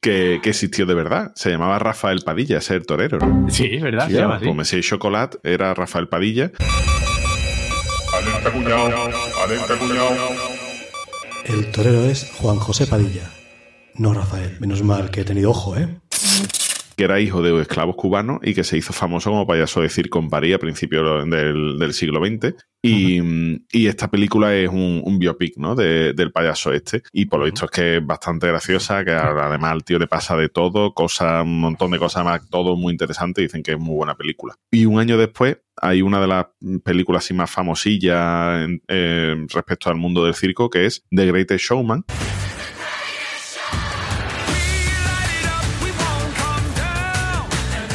S1: Que, que existió de verdad. Se llamaba Rafael Padilla, ese es el torero, ¿no?
S5: Sí, es verdad.
S1: Sí,
S5: se llama así.
S1: pues Monsieur Chocolat era Rafael Padilla.
S12: Alerta cuñado, alerta cuñado.
S2: El torero es Juan José Padilla. No, Rafael, menos mal que he tenido ojo, ¿eh?
S1: Que era hijo de esclavos cubanos y que se hizo famoso como payaso de circo en París a principios del, del siglo XX. Y, y esta película es un, un biopic, ¿no? De- del payaso este. Y por lo visto es que es bastante graciosa, que además al tío le pasa de todo, cosas, un montón de cosas más, todo muy interesante. Dicen que es muy buena película. Y un año después hay una de las películas así más famosillas eh, respecto al mundo del circo, que es The Greatest Showman.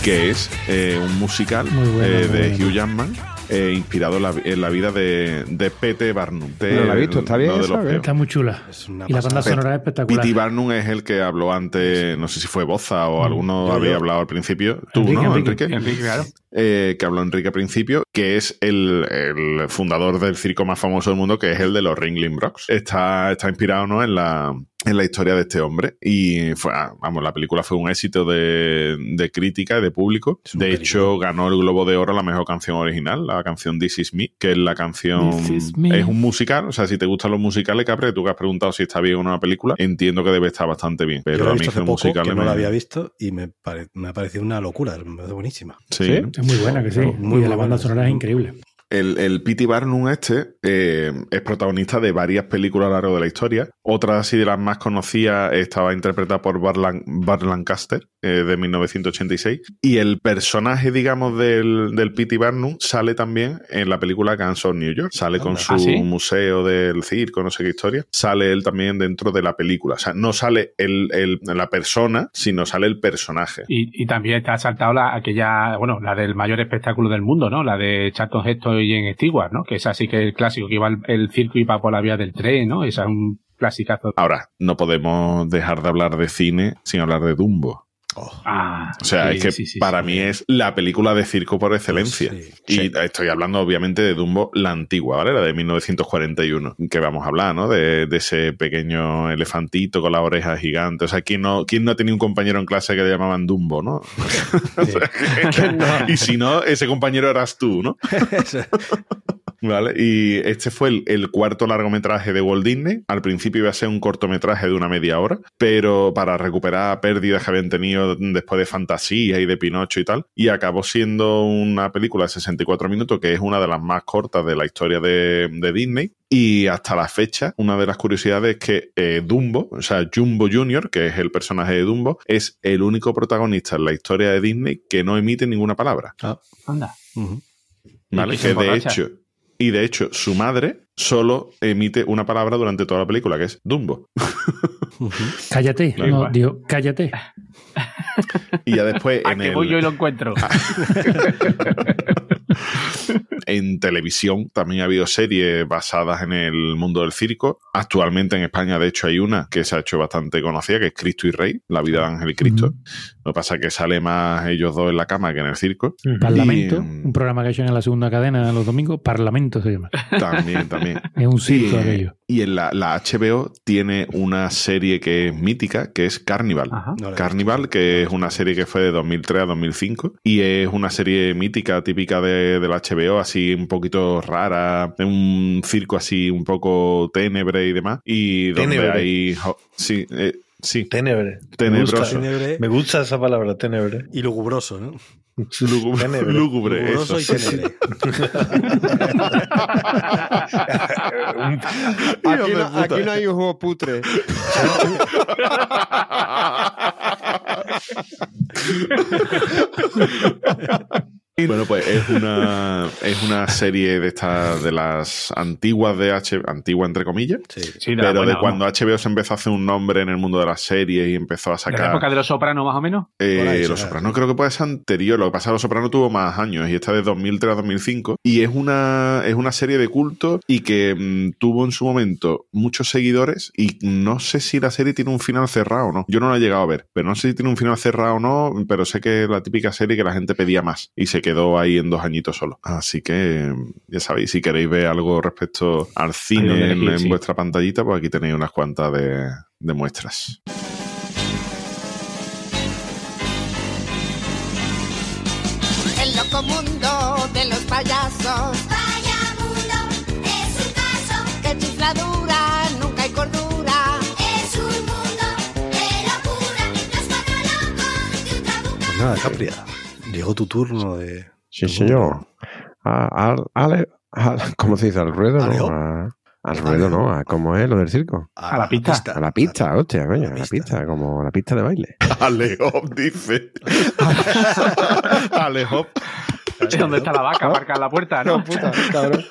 S1: Que es eh, un musical
S4: Muy bueno,
S1: eh, de
S4: bueno.
S1: Hugh Jackman eh, inspirado en la, en la vida de, de P.T. Barnum. de-
S8: No la he visto, ¿está bien.
S4: Está muy chula. Y la banda sonora es espectacular.
S1: P.T. Barnum es el que habló antes, no sé si fue Boza o alguno
S2: Yo,
S1: había
S2: yo.
S1: hablado al principio. Tú,
S4: Enrique,
S1: ¿no,
S4: Enrique.
S1: Enrique?
S5: Enrique, claro.
S1: Eh, que habló Enrique al principio, que es el, el fundador del circo más famoso del mundo, que es el de los Ringling Bros. Está, está inspirado ¿no? en, la, en la historia de este hombre. Y fue, ah, vamos, la película fue un éxito de, de crítica y de público. De hecho, ganó el Globo de Oro a la mejor canción original, la canción This Is Me, que es la canción.
S4: This Is Me.
S1: Es un musical, o sea, si te gustan los musicales, Capre, tú que has preguntado si está bien o no la película, entiendo que debe estar bastante bien. Pero
S2: Yo la
S1: a
S2: he
S1: mí
S2: visto hace
S1: los
S2: poco,
S1: musicales
S2: que no
S1: me-
S2: la había visto y me, pare- me ha parecido una locura, me parece buenísima.
S1: Sí.
S8: ¿Sí?
S4: Es muy buena, que sí.
S2: Muy
S4: y la banda sonora es increíble.
S1: El, el P.T. Barnum este eh, es protagonista de varias películas a lo largo de la historia. Otra así de las más conocidas estaba interpretada por Lan- Burt Lancaster eh, de 1986. Y el personaje, digamos, del, del P.T. Barnum sale también en la película Guns of New York. Sale con su
S5: ¿Ah, sí?
S1: museo del circo, no sé qué historia. Sale él también dentro de la película. O sea, no sale el, el- la persona, sino sale el personaje.
S5: Y, y también está saltado la, aquella, bueno, la del mayor espectáculo del mundo, ¿no? La de Charlton Heston y Jen Stewart, ¿no? Que esa sí que es el clásico, que iba el, el circo y iba por la vía del tren, ¿no? Esa es un clasicazo.
S1: Ahora, no podemos dejar de hablar de cine sin hablar de Dumbo.
S5: Ah,
S1: O sea,
S5: sí,
S1: es que
S5: sí, sí,
S1: para mí es la película de circo por excelencia. Y estoy hablando obviamente de Dumbo, la antigua, ¿vale? La de 1941, que vamos a hablar, ¿no? De, de ese pequeño elefantito con las orejas gigantes. O sea, ¿quién no, ¿quién no ha tenido un compañero en clase que le llamaban Dumbo, no? O sea, que- y si no, ese compañero eras tú, ¿no? ¿Vale? Y este fue el, el cuarto largometraje de Walt Disney. Al principio iba a ser un cortometraje de una media hora, pero para recuperar pérdidas que habían tenido después de Fantasía y de Pinocho y tal, y acabó siendo una película de 64 minutos, que es una de las más cortas de la historia de, de Disney. Y hasta la fecha, una de las curiosidades es que eh, Dumbo, o sea, Jumbo Jr., que es el personaje de Dumbo, es el único protagonista en la historia de Disney que no emite ninguna palabra.
S5: Anda.
S2: Ujú.
S1: ¿Vale?
S5: Que
S1: de hecho, y de hecho, su madre solo emite una palabra durante toda la película, que es Dumbo.
S4: Cállate. No, digo, cállate.
S1: Y ya después
S5: A
S1: en,
S5: que
S1: el-
S5: voy yo y lo encuentro.
S1: en televisión también ha habido series basadas en el mundo del circo. Actualmente en España, de hecho, hay una que se ha hecho bastante conocida, que es Cristo y Rey, la vida de Ángel y Cristo. Lo que pasa es que sale más ellos dos en la cama que en el circo.
S4: Parlamento,
S1: Y, mm,
S4: un programa que hecho en la segunda cadena los domingos. Parlamento se llama.
S1: También, también.
S4: Es un circo
S1: y,
S4: aquello.
S1: y en la, la HBO tiene una serie que es mítica, que es Carnival.
S2: No
S1: Carnival, que es una serie que fue de 2003 a 2005 y es una serie mítica, típica de, del HBO, así un poquito rara, un circo así un poco ténebre y demás. Y donde
S6: Ténebre.
S1: hay. Sí, eh, sí.
S6: Tenebre. Me
S1: Tenebroso.
S6: gusta,
S2: Tenebre
S6: me gusta esa palabra, tenebre.
S2: y lúgubroso, ¿no?
S1: Lúgubre,
S2: Lúgubroso
S1: eso.
S2: y tenebre.
S8: Aquí no, aquí no hay un juego putre.
S1: Bueno, pues es una, es una serie de estas, de las antiguas de H, antigua entre comillas,
S2: Sí.
S5: Sí,
S1: pero
S5: buena,
S1: de cuando HBO se empezó a hacer un nombre en el mundo de las series y empezó a
S5: vamos. De la
S1: sacar.
S5: época de los sopranos, más o menos.
S1: Eh, Los. Sopranos creo que puede ser anterior. Lo que pasa es que Los Sopranos tuvo más años y esta de 2003 a 2005. Y es una, es una serie de culto y que mm, tuvo en su momento muchos seguidores. Y no sé si la serie tiene un final cerrado o no. Yo no la he llegado a ver, pero no sé si tiene un final cerrado o no. Pero sé que es la típica serie que la gente pedía más y se quedó ahí en dos añitos solo. Así que ya sabéis, si queréis ver algo respecto al cine
S5: elegir,
S1: en, en
S5: sí.
S1: vuestra pantallita, pues aquí tenéis unas cuantas de, de muestras.
S10: El loco mundo de los payasos.
S13: Vaya mundo, es un caso.
S10: Que chifladura, nunca hay cordura.
S13: Es un mundo de
S2: locura. Los locos de un Nada, capriada. Llegó tu turno de.
S8: Sí, señor. A- al, ale- al- ¿Cómo se dice? ¿Al ruedo? No, a- al ruedo, no. a- ¿Cómo es lo del circo?
S5: A la pista.
S8: A la pista, hostia, coño, a la pista, como la pista de baile.
S1: Alehop dice. Alehop.
S5: ¿Dónde está la vaca? Marca en la puerta, ¿no?
S8: No, puta, cabrón.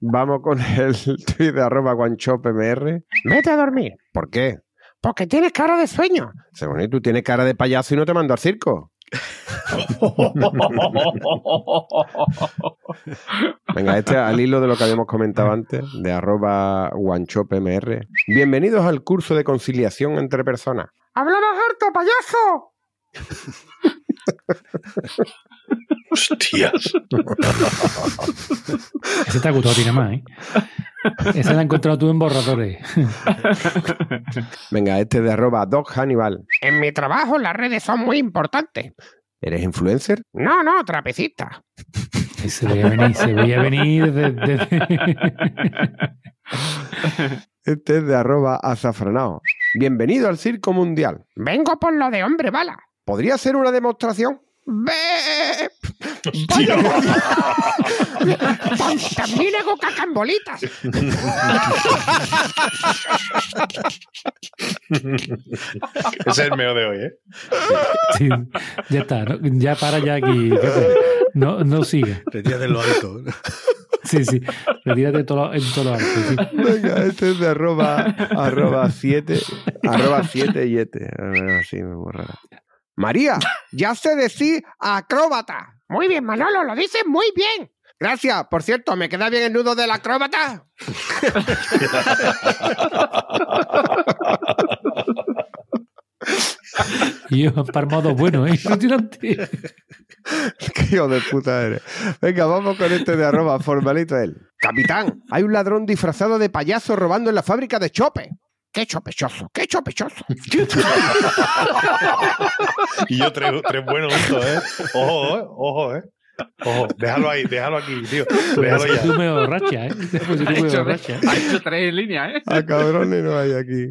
S8: Vamos con el tweet de arroba guanchopmr. Vete a dormir. ¿Por qué? Porque tienes cara de sueño. Según y tú tienes cara de payaso y no te mando al circo. Venga, este al hilo de lo que habíamos comentado antes, de arroba guanchopmr. Bienvenidos al curso de conciliación entre personas. ¡Habla más harto, payaso!
S6: Hostias.
S4: Ese te ha gustado, tiene más, ¿eh? Ese la has encontrado tú en borradores.
S8: Venga, este de arroba Doc Hannibal. En mi trabajo las redes son muy importantes. ¿Eres influencer? No, no, trapecista.
S4: Se veía venir, se veía venir desde.
S8: Este es de arroba azafranao. Bienvenido al Circo Mundial. Vengo por lo de hombre bala. ¿Podría ser una demostración? ¡Ve! ¡Vaya! Tam- También hago caca en bolitas.
S6: Ese es el meo de hoy, ¿eh?
S4: Sí, ya está, ¿no? ya para ya aquí. No, no siga.
S2: Retírate en lo alto.
S4: Sí, sí. Retírate todo, lo- en todo lo alto. sí.
S8: Venga, este es de arroba, arroba 7, arroba 7 y este. Así, muy raro. María, ya sé decir acróbata. Muy bien, Manolo, lo dices muy bien. Gracias. Por cierto, ¿me queda bien el nudo del acróbata?
S4: Y yo parmado bueno, ¿eh? Impresionante.
S8: Qué hijo de puta eres. Venga, vamos con este de arroba formalito él. Capitán, hay un ladrón disfrazado de payaso robando en la fábrica de chope. ¡Qué chopechoso! ¡Qué chopechoso!
S6: Y yo tres, tres buenos juntos, ¿eh? Ojo, ¿eh? Ojo, ¿eh? Ojo, déjalo ahí, déjalo aquí, tío. Déjalo
S4: Pues tú
S6: ya.
S4: me borracha, ¿eh? Pues tú me borracha.
S5: ha hecho tres en línea, ¿eh?
S8: A cabrones no hay aquí.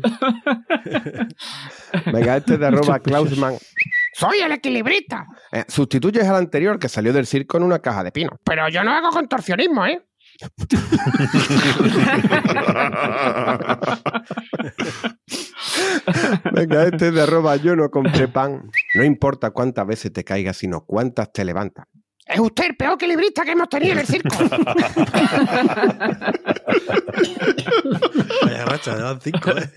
S8: Venga, este de arroba Klausman. Soy el equilibrista. Eh, sustituyes al anterior que salió del circo en una caja de pino. Pero yo no hago contorsionismo, ¿eh? Venga, este de arroba yo no compré pan. No importa cuántas veces te caigas, sino cuántas te levantas. Es usted el peor equilibrista que hemos tenido en el circo.
S2: Vaya racha, llevan cinco, ¿eh?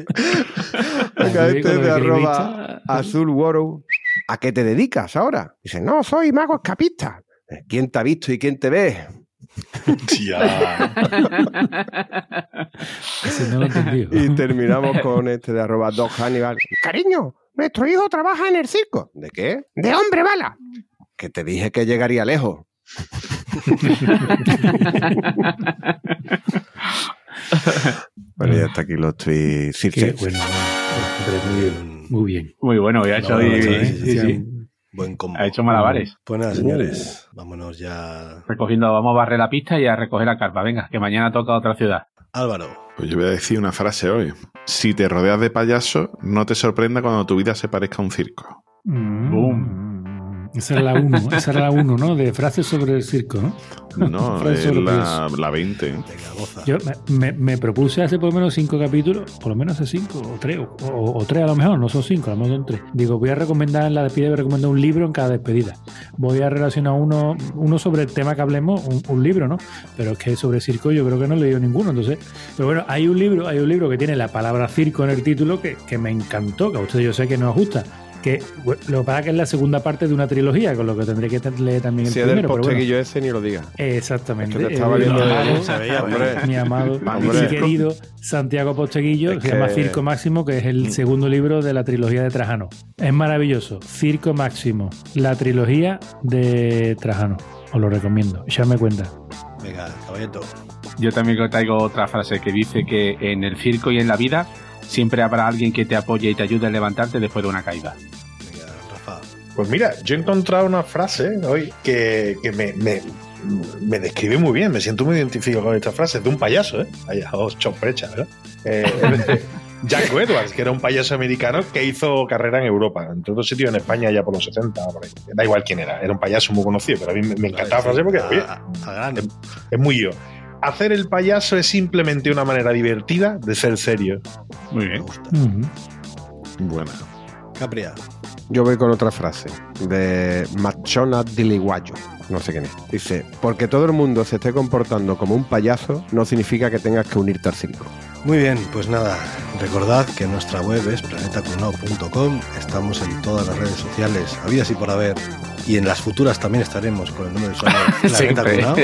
S8: Venga, este
S4: con
S8: de arroba. Azul Worrow. ¿A qué te dedicas ahora? Dice, no, soy mago escapista. ¿Quién te ha visto y quién te ve?
S6: Tía.
S4: Ese no lo he entendido.
S8: Y terminamos con este de arroba Doc Hannibal. Cariño, nuestro hijo trabaja en el circo. ¿De qué? De hombre bala. Que te dije que llegaría lejos. bueno, ya está aquí los tweets circenses.
S4: bueno.
S2: Muy bien.
S4: Muy bien.
S5: Muy bueno, hecho,
S2: No, sí,
S5: sí,
S2: sí,
S5: sí.
S2: Buen combo.
S5: Ha hecho malabares.
S2: Pues nada, señores, vámonos ya.
S5: Recogiendo, vamos a barrer la pista y a recoger la carpa. Venga, que mañana toca otra ciudad.
S2: Álvaro,
S1: Pues yo voy a decir una frase hoy. Si te rodeas de payasos, no te sorprenda cuando tu vida se parezca a un circo.
S4: Mm.
S5: Boom.
S4: Esa era la uno, esa era la uno, ¿no? De frases sobre el circo, ¿no?
S1: No, es
S4: sobre
S1: la, la 20.
S2: venga, goza.
S4: Yo me, me- me propuse hace por lo menos cinco capítulos, por lo menos hace cinco, o tres, o, o- o tres a lo mejor, no son cinco, a lo mejor son tres. Digo, voy a recomendar en la despedida, voy a recomendar un libro en cada despedida. Voy a relacionar uno, uno sobre el tema que hablemos, un, un libro, ¿no? Pero es que sobre circo yo creo que no he leído ninguno, entonces. Pero bueno, hay un libro, hay un libro que tiene la palabra circo en el título que, que me encantó, que a ustedes yo sé que no os gusta. Que bueno, lo que pasa es que es la segunda parte de una trilogía, con lo que tendré que leer también el
S8: Si es del
S4: primero.
S8: posteguillo ese, ni lo digas.
S4: Exactamente.
S8: Es que te
S4: Eh,
S8: estaba
S4: mi amado-
S2: hombre.
S4: mi amado
S8: Hombre.
S4: y querido Santiago Posteguillo,
S8: Es
S4: se llama
S8: que-
S4: Circo Máximo, que es el segundo libro de la trilogía de Trajano. Es maravilloso. Circo Máximo, la trilogía de Trajano. Os lo recomiendo. Echadme cuenta.
S2: Venga, caballito.
S5: Yo también traigo otra frase que dice que en el circo y en la vida siempre habrá alguien que te apoye y te ayude a levantarte después de una caída.
S2: Rafa.
S6: Pues mira, yo he encontrado una frase hoy que, que me, me, me describe muy bien. Me siento muy identificado con esta frase. De un payaso, ¿eh? Payaso, chomprecha, ¿verdad? Eh, Jack Edwards, que era un payaso americano que hizo carrera en Europa, en todos sitios en España ya por los 70, por ahí. Da igual quién era, era un payaso muy conocido, pero a mí me, me encantaba
S2: Vale, sí,
S6: Fraser porque oye,
S2: a
S6: es, es muy yo. Hacer el payaso es simplemente una manera divertida de ser serio.
S5: Muy bien.
S1: Buena.
S2: Capria.
S8: Yo voy con otra frase de Machona Diliguayo. No sé quién es. Dice, porque todo el mundo se esté comportando como un payaso no significa que tengas que unirte al circo.
S2: Muy bien, pues nada, recordad que nuestra web es planetacunao.com, estamos en todas las redes sociales, habidas y por haber, y en las futuras también estaremos con el nombre de usuario Planeta. Cunao.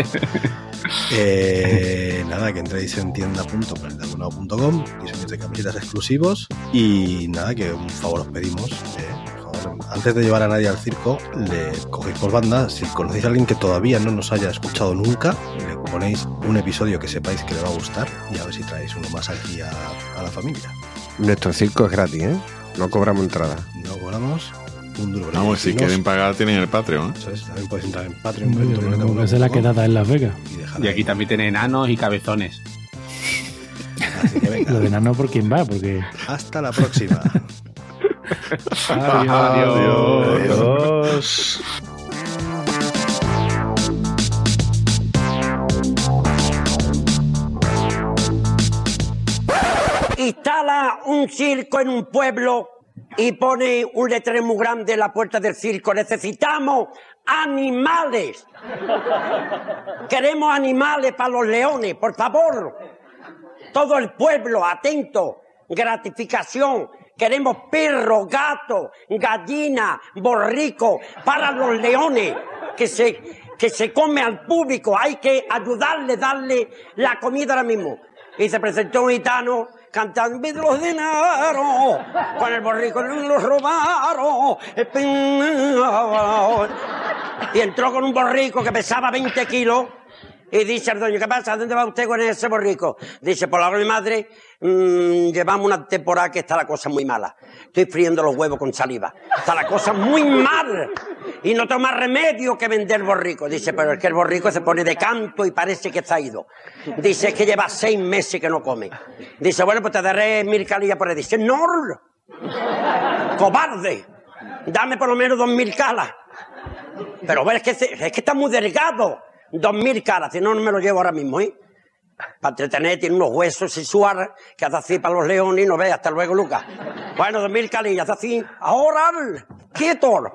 S2: Eh, nada, que entréis en tienda.planetacunao.com, diseños de camisetas exclusivos, y nada, que un favor os pedimos, eh, antes de llevar a nadie al circo, le cogéis por banda, si conocéis a alguien que todavía no nos haya escuchado nunca, le ponéis un episodio que sepáis que le va a gustar y a ver si traéis uno más aquí a, a la familia.
S8: Nuestro circo es gratis, ¿eh? No cobramos entrada.
S2: No cobramos un duro.
S1: Vamos, si
S2: Nos-
S1: quieren pagar, tienen el Patreon. ¿eh?
S2: Eso es, también podéis entrar en Patreon.
S4: que hacer la quedada en Las Vegas.
S2: y ahí.
S5: aquí también tiene enanos y cabezones.
S2: Así que venga,
S4: Lo de por quién va, porque.
S2: hasta la próxima.
S5: Adiós.
S6: Adiós.
S11: instala un circo en un pueblo y pone un letrero muy grande en la puerta del circo. Necesitamos animales. Queremos animales para los leones, por favor. Todo el pueblo, atento. Gratificación. Queremos perros, gatos, gallinas, borricos para los leones. Que se, que se come al público. Hay que ayudarle, darle la comida ahora mismo. Y se presentó un gitano cantando de dinero. Con el borrico nos lo robaron. Y entró con un borrico que pesaba 20 kilos. Y dice al dueño, ¿qué pasa? ¿Dónde va usted con ese borrico? Dice, por la de mi madre, mm, llevamos una temporada que está la cosa muy mala. Estoy friendo los huevos con saliva. Está la cosa muy mal. Y no toma remedio que vender borrico. Dice, pero es que el borrico se pone de canto y parece que está ido. Dice, es que lleva seis meses que no come. Dice, bueno, pues te daré mil calillas por ahí. Dice, no, cobarde. Dame por lo menos dos mil calas. Pero ves que es que está muy delgado. Dos mil caras, si no, no me lo llevo ahora mismo, ¿eh? Para entretener, tiene unos huesos sexuales que hace así para los leones y no ve. Hasta luego, Lucas. Bueno, dos mil calillas, hace así. Ahora, quieto.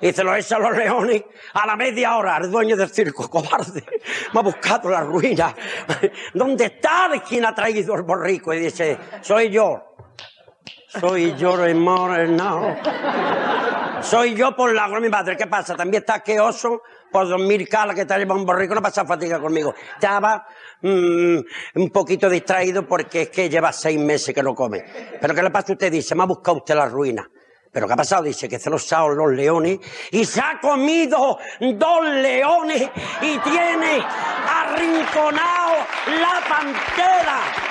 S11: Y se lo echa a los leones a la media hora. El dueño del circo, cobarde, me ha buscado la ruina. ¿Dónde está quien ha traído el borrico? Y dice, soy yo. Soy yo, hermano. Soy yo por la de mi madre. ¿Qué pasa? También está asqueroso por dos mil calas que te lleva un borrico. No pasa fatiga conmigo. Estaba mm, un poquito distraído porque es que lleva seis meses que no come. Pero ¿qué le pasa a usted? Dice, me ha buscado usted la ruina. ¿Pero qué ha pasado? Dice que se los ha los leones y se ha comido dos leones y tiene arrinconado la pantera.